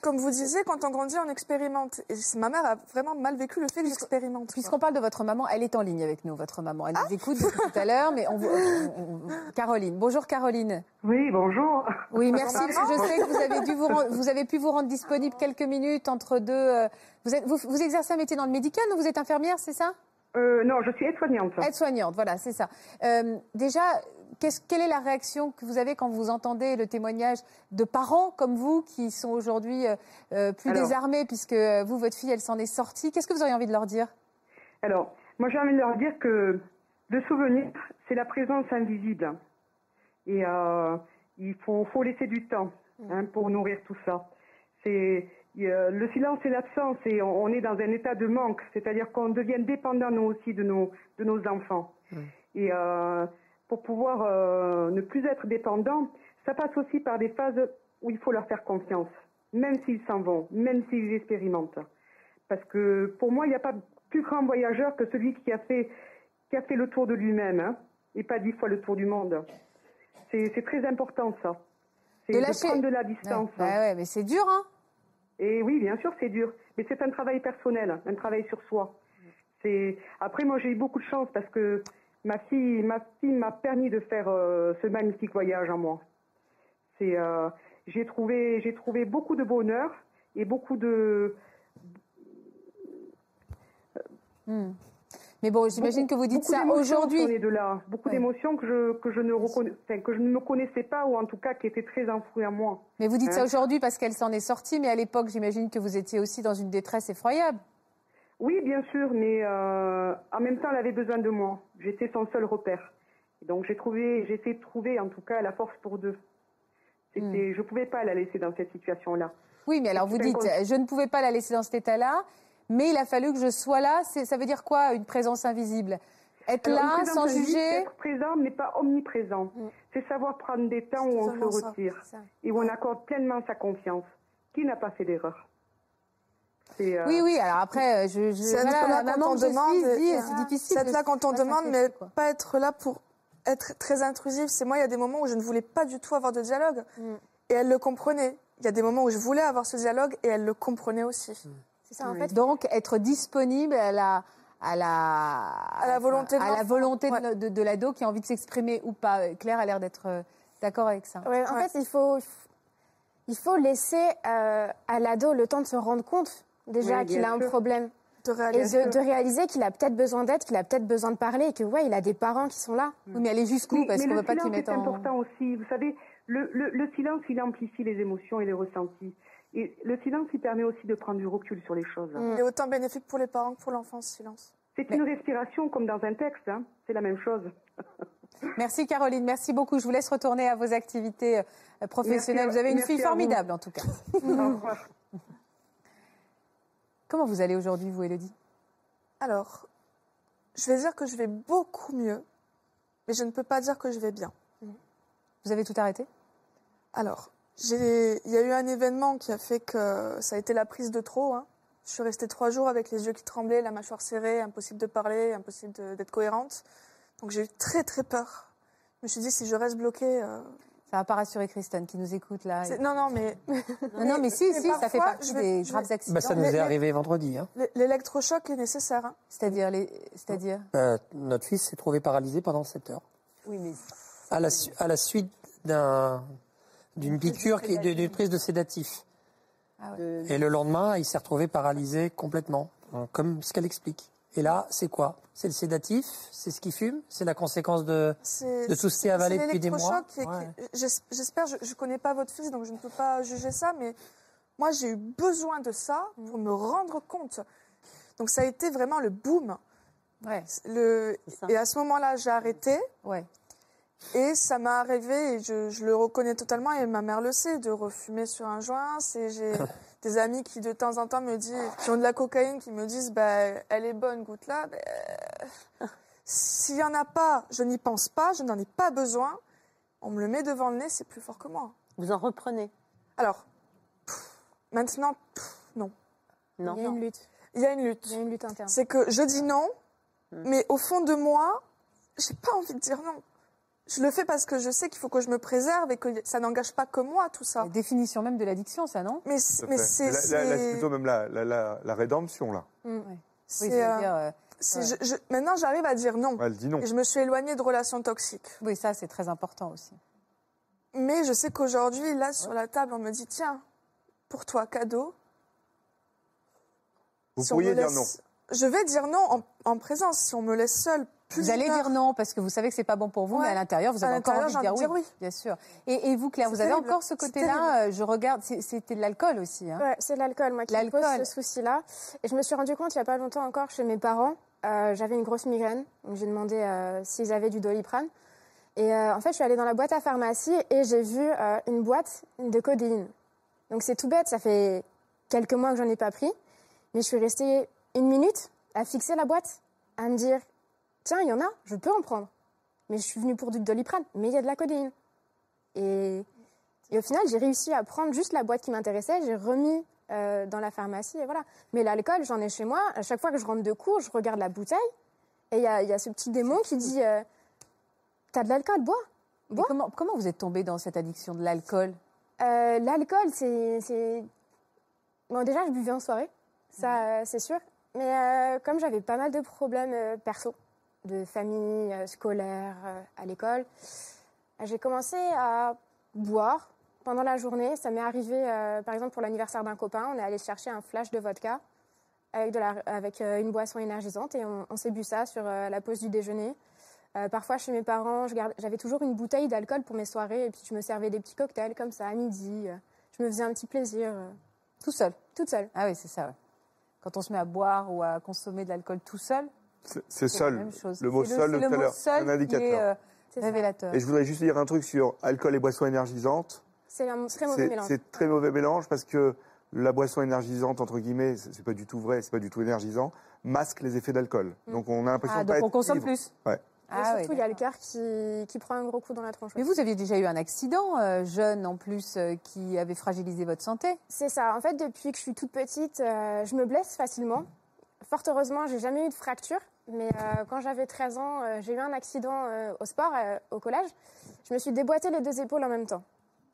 Comme vous disiez, quand on grandit, on expérimente. Et ma mère a vraiment mal vécu le fait que j'expérimente. Puisqu'on parle de votre maman, elle est en ligne avec nous, votre maman. Elle nous écoute depuis tout à l'heure, mais on, vous- on- on- Caroline. Bonjour Caroline. Oui, bonjour. Oui, merci, parce que je sais que vous avez, dû vous, rendre- vous avez pu vous rendre disponible quelques minutes entre deux. euh, vous, êtes, vous, vous exercez un métier dans le médical, donc vous êtes infirmière, c'est ça? Euh, non, je suis aide-soignante. Aide-soignante, voilà, c'est ça. Euh, déjà, quelle est la réaction que vous avez quand vous entendez le témoignage de parents comme vous qui sont aujourd'hui euh, euh, plus Alors. désarmés puisque euh, vous, votre fille, elle s'en est sortie Qu'est-ce que vous auriez envie de leur dire? Alors, moi j'ai envie de leur dire que le souvenir, c'est la présence invisible. Et euh, il faut, faut laisser du temps hein, pour nourrir tout ça. C'est le silence et l'absence, et on, on est dans un état de manque, c'est-à-dire qu'on devient dépendant nous aussi de nos, de nos enfants. Et euh, pour pouvoir euh, ne plus être dépendant, ça passe aussi par des phases où il faut leur faire confiance, même s'ils s'en vont, même s'ils expérimentent. Parce que pour moi, il n'y a pas plus grand voyageur que celui qui a fait, qui a fait le tour de lui-même, hein, et pas dix fois le tour du monde. C'est très important ça. C'est De de, lâcher. prendre de la distance. Ouais, ouais, mais c'est dur, hein Et oui, bien sûr, c'est dur. Mais c'est un travail personnel, un travail sur soi. C'est après moi j'ai eu beaucoup de chance parce que ma fille, ma fille m'a permis de faire euh, ce magnifique voyage en moi. C'est euh, j'ai trouvé j'ai trouvé beaucoup de bonheur et beaucoup de Hmm. Mais bon, j'imagine que vous dites ça aujourd'hui. de là, beaucoup Ouais. d'émotions que je que je ne reconna- enfin, que je ne me connaissais pas ou en tout cas qui étaient très enfouies en moi. Mais vous dites ça Hein aujourd'hui parce qu'elle s'en est sortie, mais à l'époque, j'imagine que vous étiez aussi dans une détresse effroyable. Oui, bien sûr, mais euh, en même temps, elle avait besoin de moi. J'étais son seul repère. Et donc j'ai trouvé, j'ai essayé de trouver en tout cas la force pour deux. C'était, je pouvais pas la laisser dans cette situation-là. Oui, mais alors vous dites, je ne pouvais pas la laisser dans cet état-là, mais il a fallu que je sois là. Ça veut dire quoi, une présence invisible? Être Alors, là, sans juger? Être présent, mais pas omniprésent. Mm. C'est savoir prendre des temps où on se retire et où on accorde pleinement sa confiance. Qui n'a pas fait d'erreur euh, Oui, oui, alors après, euh, je, je, C'est être voilà, là la quand on demande. c'est difficile. C'est être de là quand on demande, mais quoi. pas être là pour être très intrusif. C'est moi, il y a des moments où je ne voulais pas du tout avoir de dialogue. Mm. Et elle le comprenait. Il y a des moments où je voulais avoir ce dialogue et elle le comprenait aussi. C'est ça, en fait. Donc, être disponible à la, à la, À la volonté de à la volonté de- Ouais. de, de l'ado qui a envie de s'exprimer ou pas. Euh, Claire a l'air d'être d'accord avec ça. Ouais, en Ouais. fait, il faut, il faut laisser euh, à l'ado le temps de se rendre compte déjà Oui, qu'il a un sûr. problème De et réaliser. de, de réaliser qu'il a peut-être besoin d'aide, qu'il a peut-être besoin de parler et que ouais, il a des parents qui sont là. Oui, mais aller jusqu'où? Parce qu'on ne veut pas mettent est en. important aussi. Vous savez, le, le, le silence, il amplifie les émotions et les ressentis. Et le silence, il permet aussi de prendre du recul sur les choses. Mm. Il est autant bénéfique pour les parents que pour l'enfant, ce silence. C'est une respiration comme dans un texte. hein. C'est la même chose. Merci Caroline, merci beaucoup. Je vous laisse retourner à vos activités euh, professionnelles. Merci vous avez une fille formidable en tout cas. Au revoir. Comment vous allez aujourd'hui, vous, Elodie? Alors, je vais dire que je vais beaucoup mieux, mais je ne peux pas dire que je vais bien. Vous avez tout arrêté? Alors, il y a eu un événement qui a fait que ça a été la prise de trop. hein. Je suis restée trois jours avec les yeux qui tremblaient, la mâchoire serrée, impossible de parler, impossible d'être cohérente. Donc j'ai eu très très peur. Je me suis dit, si je reste bloquée... euh, Ça va pas rassurer Kristen qui nous écoute là. Non, non, mais Non, non, mais si, mais si, ça fait partie vais- des je graves accidents. Bah, ça nous est arrivé vendredi. Hein. l'électrochoc est nécessaire. hein. C'est-à-dire, les... c'est-à-dire Euh, notre fils s'est trouvé paralysé pendant 7 heures. Oui, mais À la, su- à la suite d'un- d'une piqûre, qui- d'une prise de sédatif. de- Et le lendemain, il s'est retrouvé paralysé complètement, hein, comme ce qu'elle explique. Et là, c'est quoi? C'est le sédatif C'est ce qui fume C'est la conséquence de, de tout ce qui est avalé c'est depuis des mois? est- Ouais. J'espère, je ne connais pas votre fils, donc je ne peux pas juger ça, mais moi j'ai eu besoin de ça pour me rendre compte. Donc ça a été vraiment le boom. Ouais, Le... Et à ce moment-là, j'ai arrêté. ouais. Et ça m'est arrivé, et je, je le reconnais totalement, et ma mère le sait, de refumer sur un joint. C'est j'ai des amis qui de temps en temps me disent, qui ont de la cocaïne, qui me disent, bah, elle est bonne, goûte là. S'il y en a pas, je n'y pense pas, je n'en ai pas besoin. On me le met devant le nez, c'est plus fort que moi. Vous en reprenez? Alors, pff, maintenant, pff, non. Non. Il y a une lutte. Il y a une lutte. Il y a une lutte interne. C'est que je dis non, Hmm. mais au fond de moi, j'ai pas envie de dire non. Je le fais parce que je sais qu'il faut que je me préserve et que ça n'engage pas que moi, tout ça. La définition même de l'addiction, ça, non? Mais, c'est- mais plutôt même la, la, la, la rédemption, là. Oui, c'est, ça euh, euh, c'est- je- je- maintenant, j'arrive à dire non. Elle dit non. Et je me suis éloignée de relations toxiques. oui, ça, c'est très important aussi. Mais je sais qu'aujourd'hui, là, sur la table, on me dit tiens, pour toi, cadeau. Vous Si pourriez dire laisse- Je vais dire non en, en présence. Si on me laisse seule Vous allez dire non parce que vous savez que c'est pas bon pour vous, Ouais. mais à l'intérieur, vous avez encore envie de dire oui. dire Bien sûr. Et, et vous, Claire, vous avez terrible. encore ce côté-là, euh, je regarde, c'était de l'alcool aussi. Hein. Ouais, c'est l'alcool, moi, qui me pose ce souci-là. Et je me suis rendu compte il n'y a pas longtemps encore chez mes parents, euh, j'avais une grosse migraine. Donc j'ai demandé euh, s'ils avaient du doliprane. Et en fait, je suis allée dans la boîte à pharmacie et j'ai vu une boîte de codéine. Donc c'est tout bête, ça fait quelques mois que j'en ai pas pris. Mais je suis restée une minute à fixer la boîte, à me dire tiens, il y en a, je peux en prendre. Mais je suis venue pour du doliprane, mais il y a de la codéine. Et, et au final, j'ai réussi à prendre juste la boîte qui m'intéressait, j'ai remis euh, dans la pharmacie et voilà. Mais l'alcool, j'en ai chez moi. À chaque fois que je rentre de cours, je regarde la bouteille et il y a, il y a ce petit démon qui dit euh, T'as de l'alcool, bois. Comment, comment vous êtes tombé dans cette addiction de l'alcool? Euh, L'alcool, c'est. Bon, déjà, je buvais en soirée, ça, euh, c'est sûr. Mais comme j'avais pas mal de problèmes perso, de famille, euh, scolaire, euh, à l'école, j'ai commencé à boire pendant la journée. Ça m'est arrivé, euh, par exemple, pour l'anniversaire d'un copain, on est allé chercher un flash de vodka avec, de la, avec euh, une boisson énergisante et on, on s'est bu ça sur euh, la pause du déjeuner. Euh, parfois, chez mes parents, j'avais toujours une bouteille d'alcool pour mes soirées et puis je me servais des petits cocktails comme ça à midi. euh, Je me faisais un petit plaisir euh, Tout seul? toute seule. Ah oui, c'est ça. ouais. Quand on se met à boire ou à consommer de l'alcool tout seul, C'est seul. Le mot seul de tout à l'heure, un est, indicateur. euh, C'est ça. révélateur. Et je voudrais juste dire un truc sur alcool et boissons énergisantes. C'est un très mauvais mélange. c'est très mauvais mélange parce que la boisson énergisante, entre guillemets, c'est pas du tout vrai, c'est pas du tout énergisant, masque les effets d'alcool. Donc on a l'impression Ah, de pas donc on être consomme ivre. plus. Ouais. Et Ah surtout, oui, il y a le cœur qui, qui prend un gros coup dans la tronche. Mais vous aviez déjà eu un accident euh, jeune en plus euh, qui avait fragilisé votre santé? C'est ça. En fait, depuis que je suis toute petite, euh, je me blesse facilement. Fort heureusement, j'ai jamais eu de fracture. Mais euh, quand j'avais 13 ans, euh, j'ai eu un accident euh, au sport, au collège. Je me suis déboîté les deux épaules en même temps.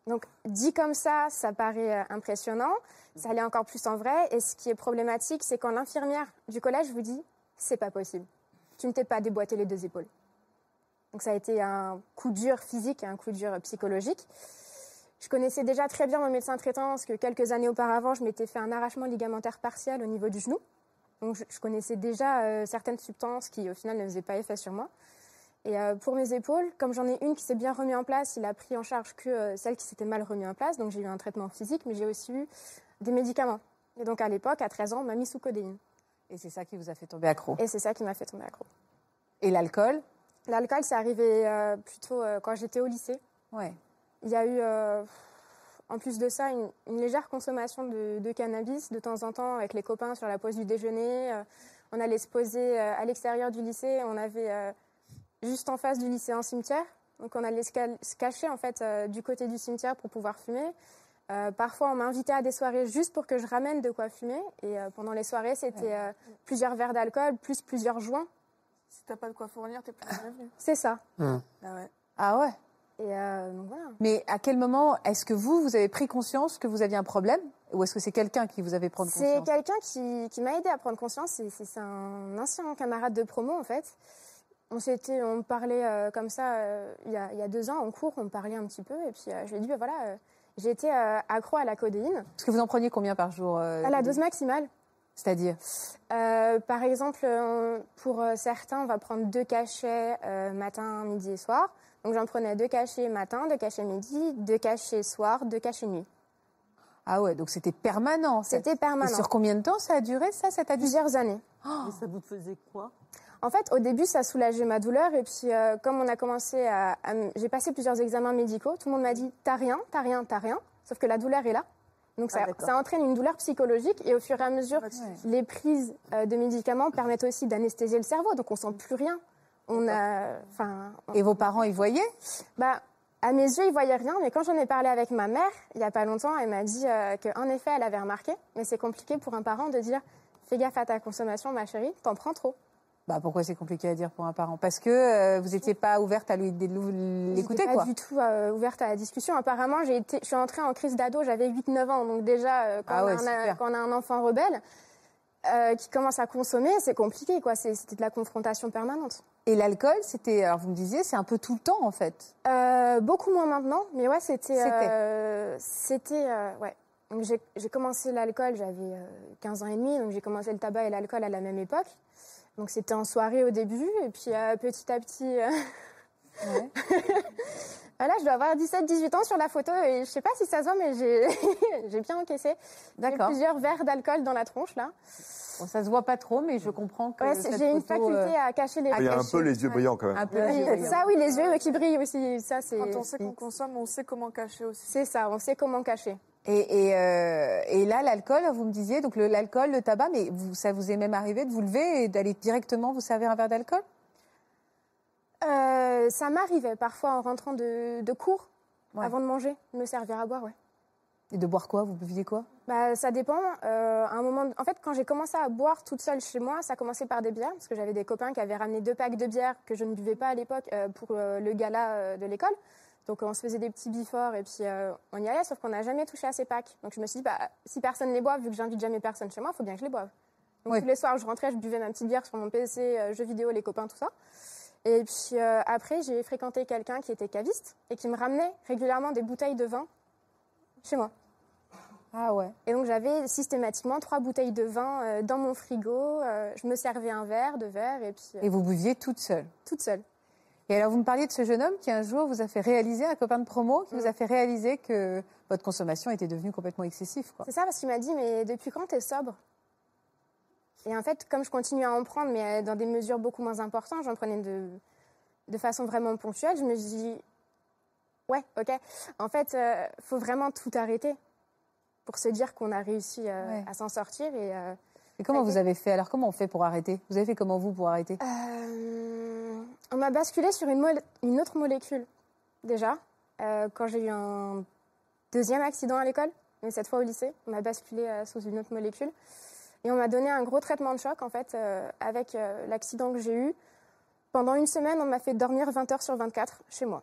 Donc, dit comme ça, ça paraît impressionnant. Ça l'est encore plus en vrai. Et ce qui est problématique, c'est quand l'infirmière du collège vous dit c'est pas possible. Tu ne t'es pas déboîté les deux épaules. Donc, ça a été un coup dur physique et un coup dur psychologique. Je connaissais déjà très bien mon médecin traitant parce que quelques années auparavant, je m'étais fait un arrachement ligamentaire partiel au niveau du genou. Donc je, connaissais déjà euh, certaines substances qui au final ne faisaient pas effet sur moi. Et euh, pour mes épaules, comme j'en ai une qui s'est bien remis en place, il a pris en charge que euh, celle qui s'était mal remis en place. Donc j'ai eu un traitement physique, mais j'ai aussi eu des médicaments. Et donc à l'époque, à 13 ans, on m'a mis sous codéine. Et c'est ça qui vous a fait tomber accro? Et c'est ça qui m'a fait tomber accro. Et l'alcool? L'alcool, c'est arrivé plutôt quand j'étais au lycée. Ouais. Il y a eu, en plus de ça, une, une légère consommation de, de cannabis de temps en temps avec les copains sur la pause du déjeuner. Euh, on allait se poser euh, à l'extérieur du lycée. On avait euh, juste en face du lycée un cimetière. Donc on allait se, cal- se cacher en fait euh, du côté du cimetière pour pouvoir fumer. Euh, parfois, on m'invitait à des soirées juste pour que je ramène de quoi fumer. Et euh, pendant les soirées, c'était euh, plusieurs verres d'alcool plus plusieurs joints. Si t'as pas de quoi fournir, t'es plus bienvenu. C'est ça. Ah ouais. Ah ouais. Et euh, donc voilà. Mais à quel moment est-ce que vous, vous avez pris conscience que vous aviez un problème Ou est-ce que c'est quelqu'un qui vous avait pris C'est conscience? quelqu'un qui, qui m'a aidé à prendre conscience. C'est- C'est c'est un ancien camarade de promo, en fait. On s'était, on parlait euh, comme ça euh, il, y a, il y a deux ans en cours, on parlait un petit peu. Et puis je lui ai dit, bah, voilà, j'ai été euh, accro à la codéine, Parce que vous en preniez combien par jour à la dose maximale. C'est-à-dire Euh, par exemple, euh, pour euh, certains, on va prendre deux cachets euh, matin, midi et soir. Donc j'en prenais deux cachets matin, deux cachets midi, deux cachets soir, deux cachets nuit. Ah ouais, donc c'était permanent. ça. C'était Et permanent. sur combien de temps ça a duré, ça, cette addiction Plusieurs années. Mais ça vous faisait quoi? En fait, au début, ça soulageait ma douleur. Et puis, euh, comme on a commencé à. J'ai passé plusieurs examens médicaux, tout le monde m'a dit T'as rien, t'as rien, t'as rien. Sauf que la douleur est là. Donc, ça, Ah, ça entraîne une douleur psychologique. Et au fur et à mesure, Ouais. les prises euh, de médicaments permettent aussi d'anesthésier le cerveau. Donc, on sent plus rien. On a. Enfin. on- Et vos parents y voyaient? Bah, à mes yeux, ils voyaient rien, mais quand j'en ai parlé avec ma mère, il y a pas longtemps, elle m'a dit euh, qu'en effet, elle avait remarqué. Mais c'est compliqué pour un parent de dire Fais gaffe à ta consommation, ma chérie, t'en prends trop. Bah pourquoi c'est compliqué à dire pour un parent? Parce que euh, vous n'étiez pas ouverte à lui l'écouter quoi. pas du tout euh, ouverte à la discussion. Apparemment, j'ai été, je suis entrée en crise d'ado, j'avais 8-9 ans. Donc déjà, euh, quand, Ah on ouais, a un, super. quand on a un enfant rebelle qui commence à consommer, c'est compliqué. quoi. C'était de la confrontation permanente. Et l'alcool, c'était, alors vous me disiez, c'est un peu tout le temps en fait. Beaucoup moins maintenant, mais ouais, c'était... C'était. ouais. Donc j'ai commencé l'alcool, j'avais euh, 15 ans et demi, donc j'ai commencé le tabac et l'alcool à la même époque. Donc c'était en soirée au début, et puis euh, petit à petit. euh, Ouais. Là, je dois avoir 17-18 ans sur la photo et je sais pas si ça se voit, mais j'ai j'ai bien encaissé. D'accord. plusieurs verres d'alcool dans la tronche, là. Bon, ça se voit pas trop, mais je comprends que Ouais, j'ai une faculté euh, à cacher les à Il y a un peu les yeux ouais. brillants quand même. un peu les yeux brillants. ça, oui, les yeux qui brillent aussi. Ça, c'est. Quand on sait qu'on consomme, on sait comment cacher aussi. C'est ça, on sait comment cacher. Et, et, euh, et là, l'alcool, vous me disiez, donc l'alcool, le, tabac, mais vous, ça vous est même arrivé de vous lever et d'aller directement vous servir un verre d'alcool? Euh, ça m'arrivait parfois en rentrant de, de cours, Ouais. avant de manger, de me servir à boire, ouais. Et de boire quoi? Vous buviez quoi? Bah, ça dépend. Euh, à un moment, en fait, quand j'ai commencé à boire toute seule chez moi, ça commençait par des bières, parce que j'avais des copains qui avaient ramené deux packs de bières que je ne buvais pas à l'époque euh, pour euh, le gala de l'école. Donc, on se faisait des petits biforts et puis euh, on y allait, sauf qu'on n'a jamais touché à ces packs. Donc, je me suis dit, bah, si personne ne les boit, vu que j'invite jamais personne chez moi, il faut bien que je les boive. Donc, Ouais. tous les soirs, je rentrais, je buvais ma petite bière sur mon PC, euh, jeux vidéo, les copains, tout ça. Et puis euh, après, j'ai fréquenté quelqu'un qui était caviste et qui me ramenait régulièrement des bouteilles de vin chez moi. Ah ouais. Et donc j'avais systématiquement trois bouteilles de vin dans mon frigo. je me servais un verre, deux verres, et puis Et vous buviez toute seule toute seule. Et alors, vous me parliez de ce jeune homme qui un jour vous a fait réaliser, un copain de promo, qui Mm. vous a fait réaliser que votre consommation était devenue complètement excessive. C'est ça parce qu'il m'a dit mais depuis quand t'es sobre? Et en fait, comme je continue à en prendre, mais euh, dans des mesures beaucoup moins importantes, j'en prenais de, de façon vraiment ponctuelle, je me suis dit ouais, ok. En fait, euh, faut vraiment tout arrêter pour se dire qu'on a réussi euh, Ouais. à s'en sortir et euh, Et comment vous avez fait Alors, comment on fait pour arrêter? Vous avez fait comment vous pour arrêter? Euh, on m'a basculé sur une, autre molécule, déjà, euh, quand j'ai eu un deuxième accident à l'école, mais cette fois au lycée. On m'a basculé euh, sous une autre molécule. Et on m'a donné un gros traitement de choc, en fait, avec l'accident que j'ai eu. Pendant une semaine, on m'a fait dormir 20 heures sur 24 chez moi.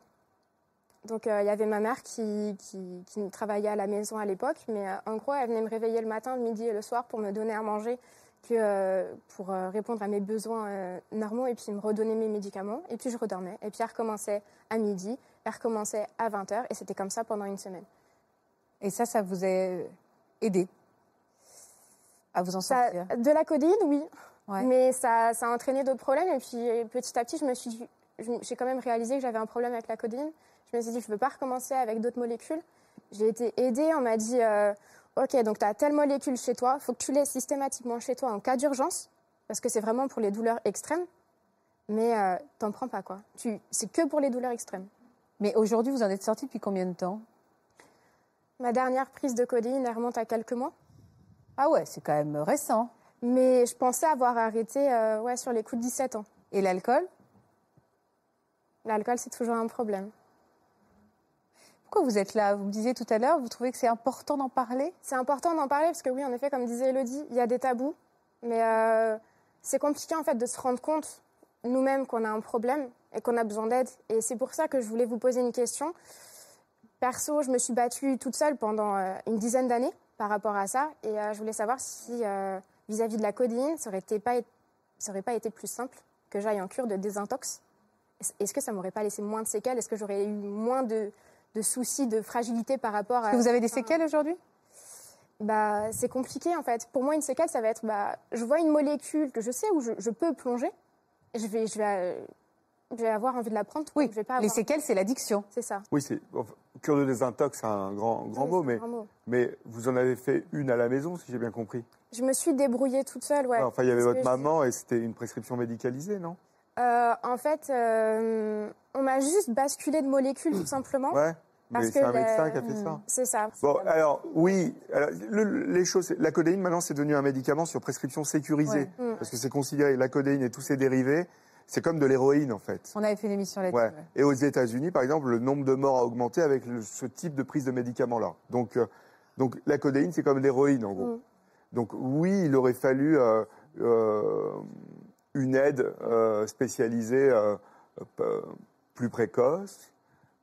Donc, euh, il y avait ma mère qui, qui, qui travaillait à la maison à l'époque, mais euh, en gros, elle venait me réveiller le matin, le midi et le soir pour me donner à manger que euh, pour répondre à mes besoins normaux et puis me redonner mes médicaments. Et puis je redormais. Et puis elle recommençait à midi, elle recommençait à 20h et c'était comme ça pendant une semaine. Et ça, ça vous a aidé à vous en Ça, sortir? de la codéine, oui. Ouais. Mais ça, ça a entraîné d'autres problèmes. Et puis petit à petit, je me suis, j'ai quand même réalisé que j'avais un problème avec la codéine. Je me suis dit, je ne veux pas recommencer avec d'autres molécules. J'ai été aidée. On m'a dit, euh, OK, donc tu as telle molécule chez toi. Il faut que tu l'aies systématiquement chez toi en cas d'urgence. Parce que c'est vraiment pour les douleurs extrêmes. Mais euh, t'en prends pas, quoi. Tu, c'est que pour les douleurs extrêmes. Mais aujourd'hui, vous en êtes sorti depuis combien de temps? Ma dernière prise de codéine, elle remonte à quelques mois. Ah ouais, c'est quand même récent. Mais je pensais avoir arrêté euh, ouais, sur les coups de 17 ans. Et l'alcool? L'alcool, c'est toujours un problème. Pourquoi vous êtes là? Vous me disiez tout à l'heure, vous trouvez que c'est important d'en parler? C'est important d'en parler parce que oui, en effet, comme disait Elodie, il y a des tabous. Mais euh, c'est compliqué en fait de se rendre compte nous-mêmes qu'on a un problème et qu'on a besoin d'aide. Et c'est pour ça que je voulais vous poser une question. Perso, je me suis battue toute seule pendant euh, une dizaine d'années par rapport à ça. Et euh, je voulais savoir si vis-à-vis de la codéine, ça aurait, été pas, pas été plus simple que j'aille en cure de désintox? Est-ce que ça m'aurait pas laissé moins de séquelles? Est-ce que j'aurais eu moins de, de soucis, de fragilité par rapport à... Que vous avez des séquelles aujourd'hui? Bah, c'est compliqué en fait. Pour moi, une séquelle, ça va être, bah, je vois une molécule que je sais où je, je peux plonger. Je vais, je vais, euh, je vais avoir envie de la prendre. Oui, je vais pas les avoir- séquelles, c'est l'addiction. C'est ça. Oui, c'est enfin, cure de désintox, c'est un grand, grand Oui, mot, mais, un grand mot. mais vous en avez fait une à la maison, si j'ai bien compris. Je me suis débrouillée toute seule, ouais. enfin, il y avait votre je- maman et c'était une prescription médicalisée, non? Euh, en fait, euh, on m'a juste basculé de molécules tout simplement. Ouais. Parce Mais c'est que un la- médecin qui a fait ça. C'est ça. Bon, alors oui, alors, le- les choses, la codéine maintenant c'est devenu un médicament sur prescription sécurisée Ouais. Mm. parce que c'est considéré la codéine et tous ses dérivés, c'est comme de l'héroïne en fait. On avait fait une émission là-dessus. Ouais. ouais. Et aux États-Unis, par exemple, le nombre de morts a augmenté avec le- ce type de prise de médicaments-là. Donc, euh, donc la codéine, c'est comme l'héroïne, en gros. Mm. Donc oui, il aurait fallu euh, euh, une aide euh, spécialisée euh, euh, plus précoce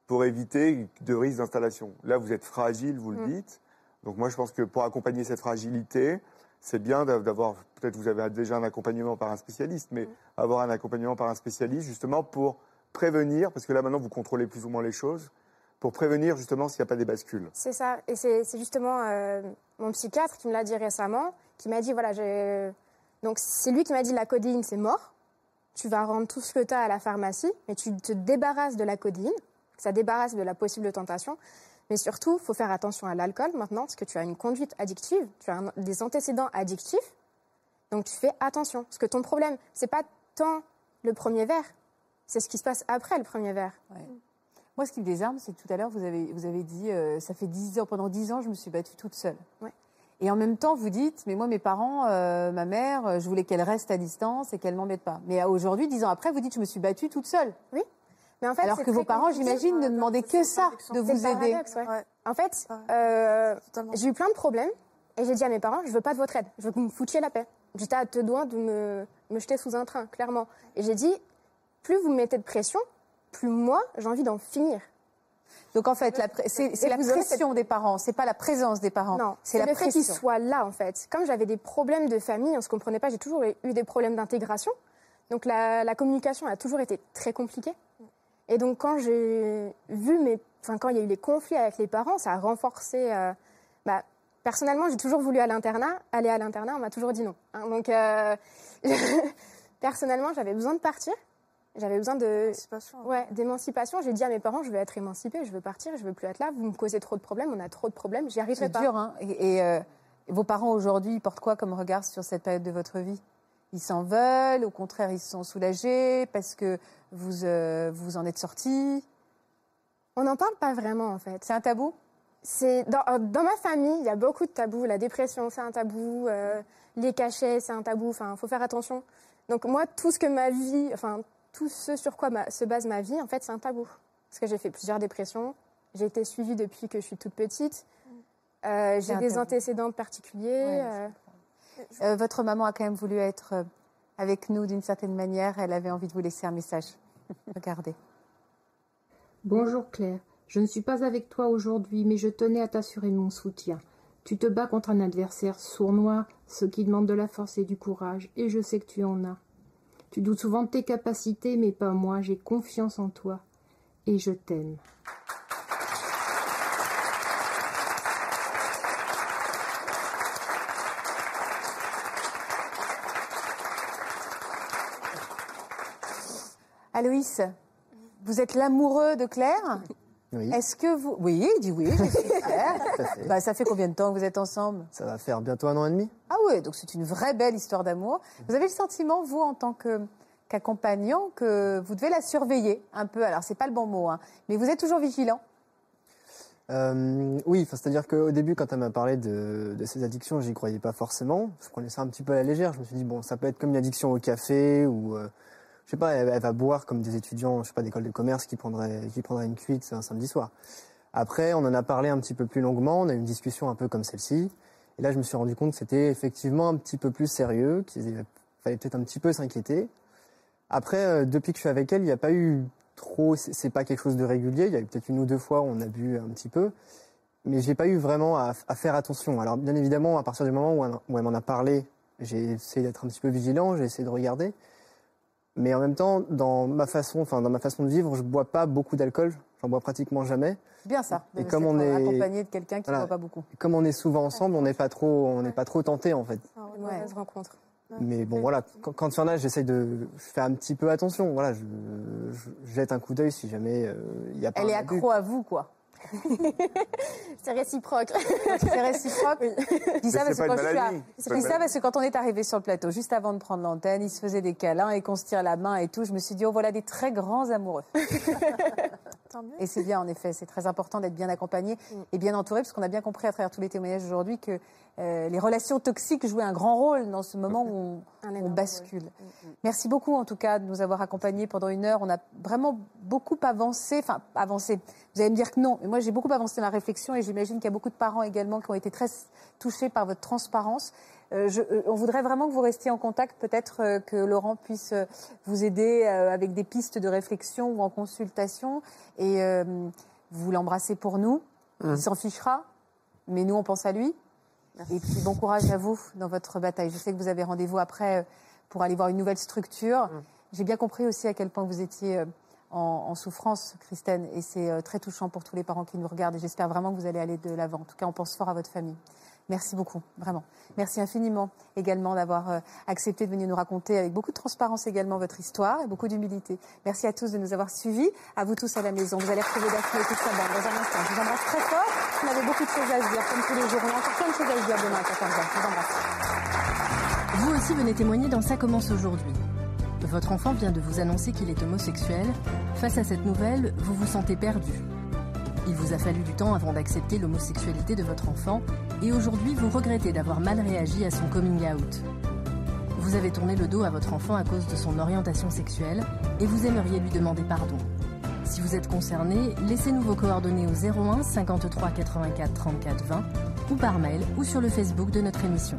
pour éviter de risques d'installation. Là, vous êtes fragile, vous le Mm. dites. Donc moi, je pense que pour accompagner cette fragilité, c'est bien d'av- d'avoir, peut-être vous avez déjà un accompagnement par un spécialiste, mais avoir un accompagnement par un spécialiste justement pour prévenir, parce que là maintenant vous contrôlez plus ou moins les choses, pour prévenir justement s'il n'y a pas des bascules. C'est ça. Et c'est c'est justement euh, mon psychiatre qui me l'a dit récemment, qui m'a dit voilà, j'ai Donc c'est lui qui m'a dit la codéine c'est mort. Tu vas rendre tout ce que tu as à la pharmacie, mais tu te débarrasses de la codéine. Ça débarrasse de la possible tentation. Mais surtout, il faut faire attention à l'alcool maintenant, parce que tu as une conduite addictive, tu as un- des antécédents addictifs. Donc tu fais attention. Parce que ton problème, c'est pas tant le premier verre, c'est ce qui se passe après le premier verre. Moi, ce qui me désarme, c'est que tout à l'heure, vous avez, vous avez dit, euh, ça fait 10 ans, pendant 10 ans, je me suis battue toute seule. Ouais. Et en même temps, vous dites, mais moi, mes parents, euh, ma mère, euh, je voulais qu'elle reste à distance et qu'elle m'embête pas. Mais aujourd'hui, 10 ans après, vous dites, je me suis battue toute seule. Mais en fait, Alors que vos parents, j'imagine, ne demandaient que ça, de vous aider. paradoxe, ouais. Ouais. En fait, Ouais. euh, j'ai eu plein de problèmes et j'ai dit à mes parents, je veux pas de votre aide, je veux que vous me foutiez la paix. J'étais à deux doigts de me, me jeter sous un train, clairement. Et j'ai dit, plus vous me mettez de pression, plus moi, j'ai envie d'en finir. Donc en fait, c'est la pression des parents, c'est pas la présence des parents. Non, c'est le fait qu'ils soient là, en fait. Comme j'avais des problèmes de famille, on se comprenait pas, j'ai toujours eu des problèmes d'intégration. Donc la, la communication a toujours été très compliquée. Et donc quand j'ai vu mes, enfin quand il y a eu les conflits avec les parents, ça a renforcé. euh, bah, personnellement, j'ai toujours voulu à l'internat, aller à l'internat, on m'a toujours dit non. hein. donc euh, personnellement, j'avais besoin de partir, j'avais besoin de. Ouais, d'émancipation. J'ai dit à mes parents, je veux être émancipée, je veux partir, je veux plus être là. Vous me causez trop de problèmes, on a trop de problèmes, j'y arriverai C'est pas. dur, hein. Et, et, euh, vos parents aujourd'hui, portent quoi comme regard sur cette période de votre vie? Ils s'en veulent, au contraire, ils sont soulagés parce que vous euh, vous en êtes sortis? On n'en parle pas vraiment en fait. C'est un tabou? C'est dans, euh, dans ma famille, il y a beaucoup de tabous. La dépression, c'est un tabou. euh, les cachets, c'est un tabou. Enfin, faut faire attention. Donc moi, tout ce que ma vie, enfin tout ce sur quoi ma- se base ma vie, en fait, c'est un tabou. Parce que j'ai fait plusieurs dépressions. J'ai été suivie depuis que je suis toute petite. Euh, j'ai des tabou. antécédents particuliers. Ouais, euh, Euh, Votre maman a quand même voulu être avec nous d'une certaine manière. Elle avait envie de vous laisser un message. Regardez. Bonjour Claire, je ne suis pas avec toi aujourd'hui, mais je tenais à t'assurer mon soutien. Tu te bats contre un adversaire sournois, ce qui demande de la force et du courage, et je sais que tu en as. Tu doutes souvent de tes capacités, mais pas moi, j'ai confiance en toi, et je t'aime. Aloïs, vous êtes l'amoureux de Claire? Oui, Est-ce que vous... Oui, il dit oui, je suis fière. à fait. Bah, ça fait combien de temps que vous êtes ensemble? Ça va faire bientôt un an et demi. Ah oui, donc c'est une vraie belle histoire d'amour. Vous avez le sentiment, vous, en tant que qu'accompagnant, que vous devez la surveiller un peu? Alors, c'est pas le bon mot, hein, mais vous êtes toujours vigilant? Euh, oui, c'est-à-dire qu'au début, quand elle m'a parlé de, de ses addictions, j'y croyais pas forcément. Je prenais ça un petit peu à la légère. Je me suis dit, bon, ça peut être comme une addiction au café ou, euh, je sais pas, elle, va boire comme des étudiants, je sais pas, d'école de commerce qui prendraient, qui une cuite un samedi soir. Après, on en a parlé un petit peu plus longuement. On a eu une discussion un peu comme celle-ci. Et là, je me suis rendu compte que c'était effectivement un petit peu plus sérieux, qu'il fallait peut-être un petit peu s'inquiéter. Après, euh, depuis que je suis avec elle, il n'y a pas eu trop. C'est pas quelque chose de régulier. Il y a eu peut-être une ou deux fois où on a bu un petit peu, mais j'ai pas eu vraiment à, faire attention. Alors, bien évidemment, à partir du moment où elle m'en a parlé, j'ai essayé d'être un petit peu vigilant, j'ai essayé de regarder. Mais en même temps, dans ma façon, enfin dans ma façon de vivre, je bois pas beaucoup d'alcool. J'en bois pratiquement jamais. Bien ça. Et comme on est- accompagné de quelqu'un qui ne Voilà. boit pas beaucoup. Et comme on est souvent ensemble, on n'est pas trop, on n'est pas trop tenté en fait. une mauvaise rencontre. Mais bon, voilà, quand, quand il y en a, j'essaye de je fais un petit peu attention. Voilà, je, je jette un coup d'œil si jamais euh, il y a pas. Elle est accro à vous, quoi. C'est réciproque. C'est réciproque. Je dis ça parce que quand je dis ça parce que quand on est arrivé sur le plateau, juste avant de prendre l'antenne, ils se faisaient des câlins et qu'on se tire la main et tout. Je me suis dit, oh voilà des très grands amoureux. Tant mieux. Et c'est bien, en effet, c'est très important d'être bien accompagné et bien entouré, parce qu'on a bien compris à travers tous les témoignages aujourd'hui que euh, les relations toxiques jouaient un grand rôle dans ce moment où on, Un on énorme bascule. Merci beaucoup, en tout cas, de nous avoir accompagnés pendant une heure. On a vraiment beaucoup avancé, enfin, avancé. Vous allez me dire que non, mais moi, j'ai beaucoup avancé la réflexion et j'imagine qu'il y a beaucoup de parents également qui ont été très touchés par votre transparence. Euh, je- euh, on voudrait vraiment que vous restiez en contact, peut-être euh, que Laurent puisse vous aider avec des pistes de réflexion ou en consultation. Et vous l'embrassez pour nous. Il s'en fichera, mais nous, on pense à lui. Et puis, bon courage à vous dans votre bataille. Je sais que vous avez rendez-vous après pour aller voir une nouvelle structure. J'ai bien compris aussi à quel point vous étiez en, en souffrance, Christine, et c'est très touchant pour tous les parents qui nous regardent. Et j'espère vraiment que vous allez aller de l'avant. En tout cas, on pense fort à votre famille. Merci beaucoup, vraiment. Merci infiniment également d'avoir euh, accepté de venir nous raconter avec beaucoup de transparence également votre histoire et beaucoup d'humilité. Merci à tous de nous avoir suivis, à vous tous à la maison. Vous allez retrouver Daphné et toute sa dans un instant. Je vous embrasse très fort. On avait beaucoup de choses à se dire, comme tous les jours. On a encore plein de choses à se dire demain à 14h. Je vous embrasse. Vous aussi venez témoigner dans Ça commence aujourd'hui. Votre enfant vient de vous annoncer qu'il est homosexuel. Face à cette nouvelle, vous vous sentez perdu. Il vous a fallu du temps avant d'accepter l'homosexualité de votre enfant et aujourd'hui vous regrettez d'avoir mal réagi à son coming out. Vous avez tourné le dos à votre enfant à cause de son orientation sexuelle et vous aimeriez lui demander pardon. Si vous êtes concerné, laissez-nous vos coordonnées au 01 53 84 34 20 ou par mail ou sur le Facebook de notre émission.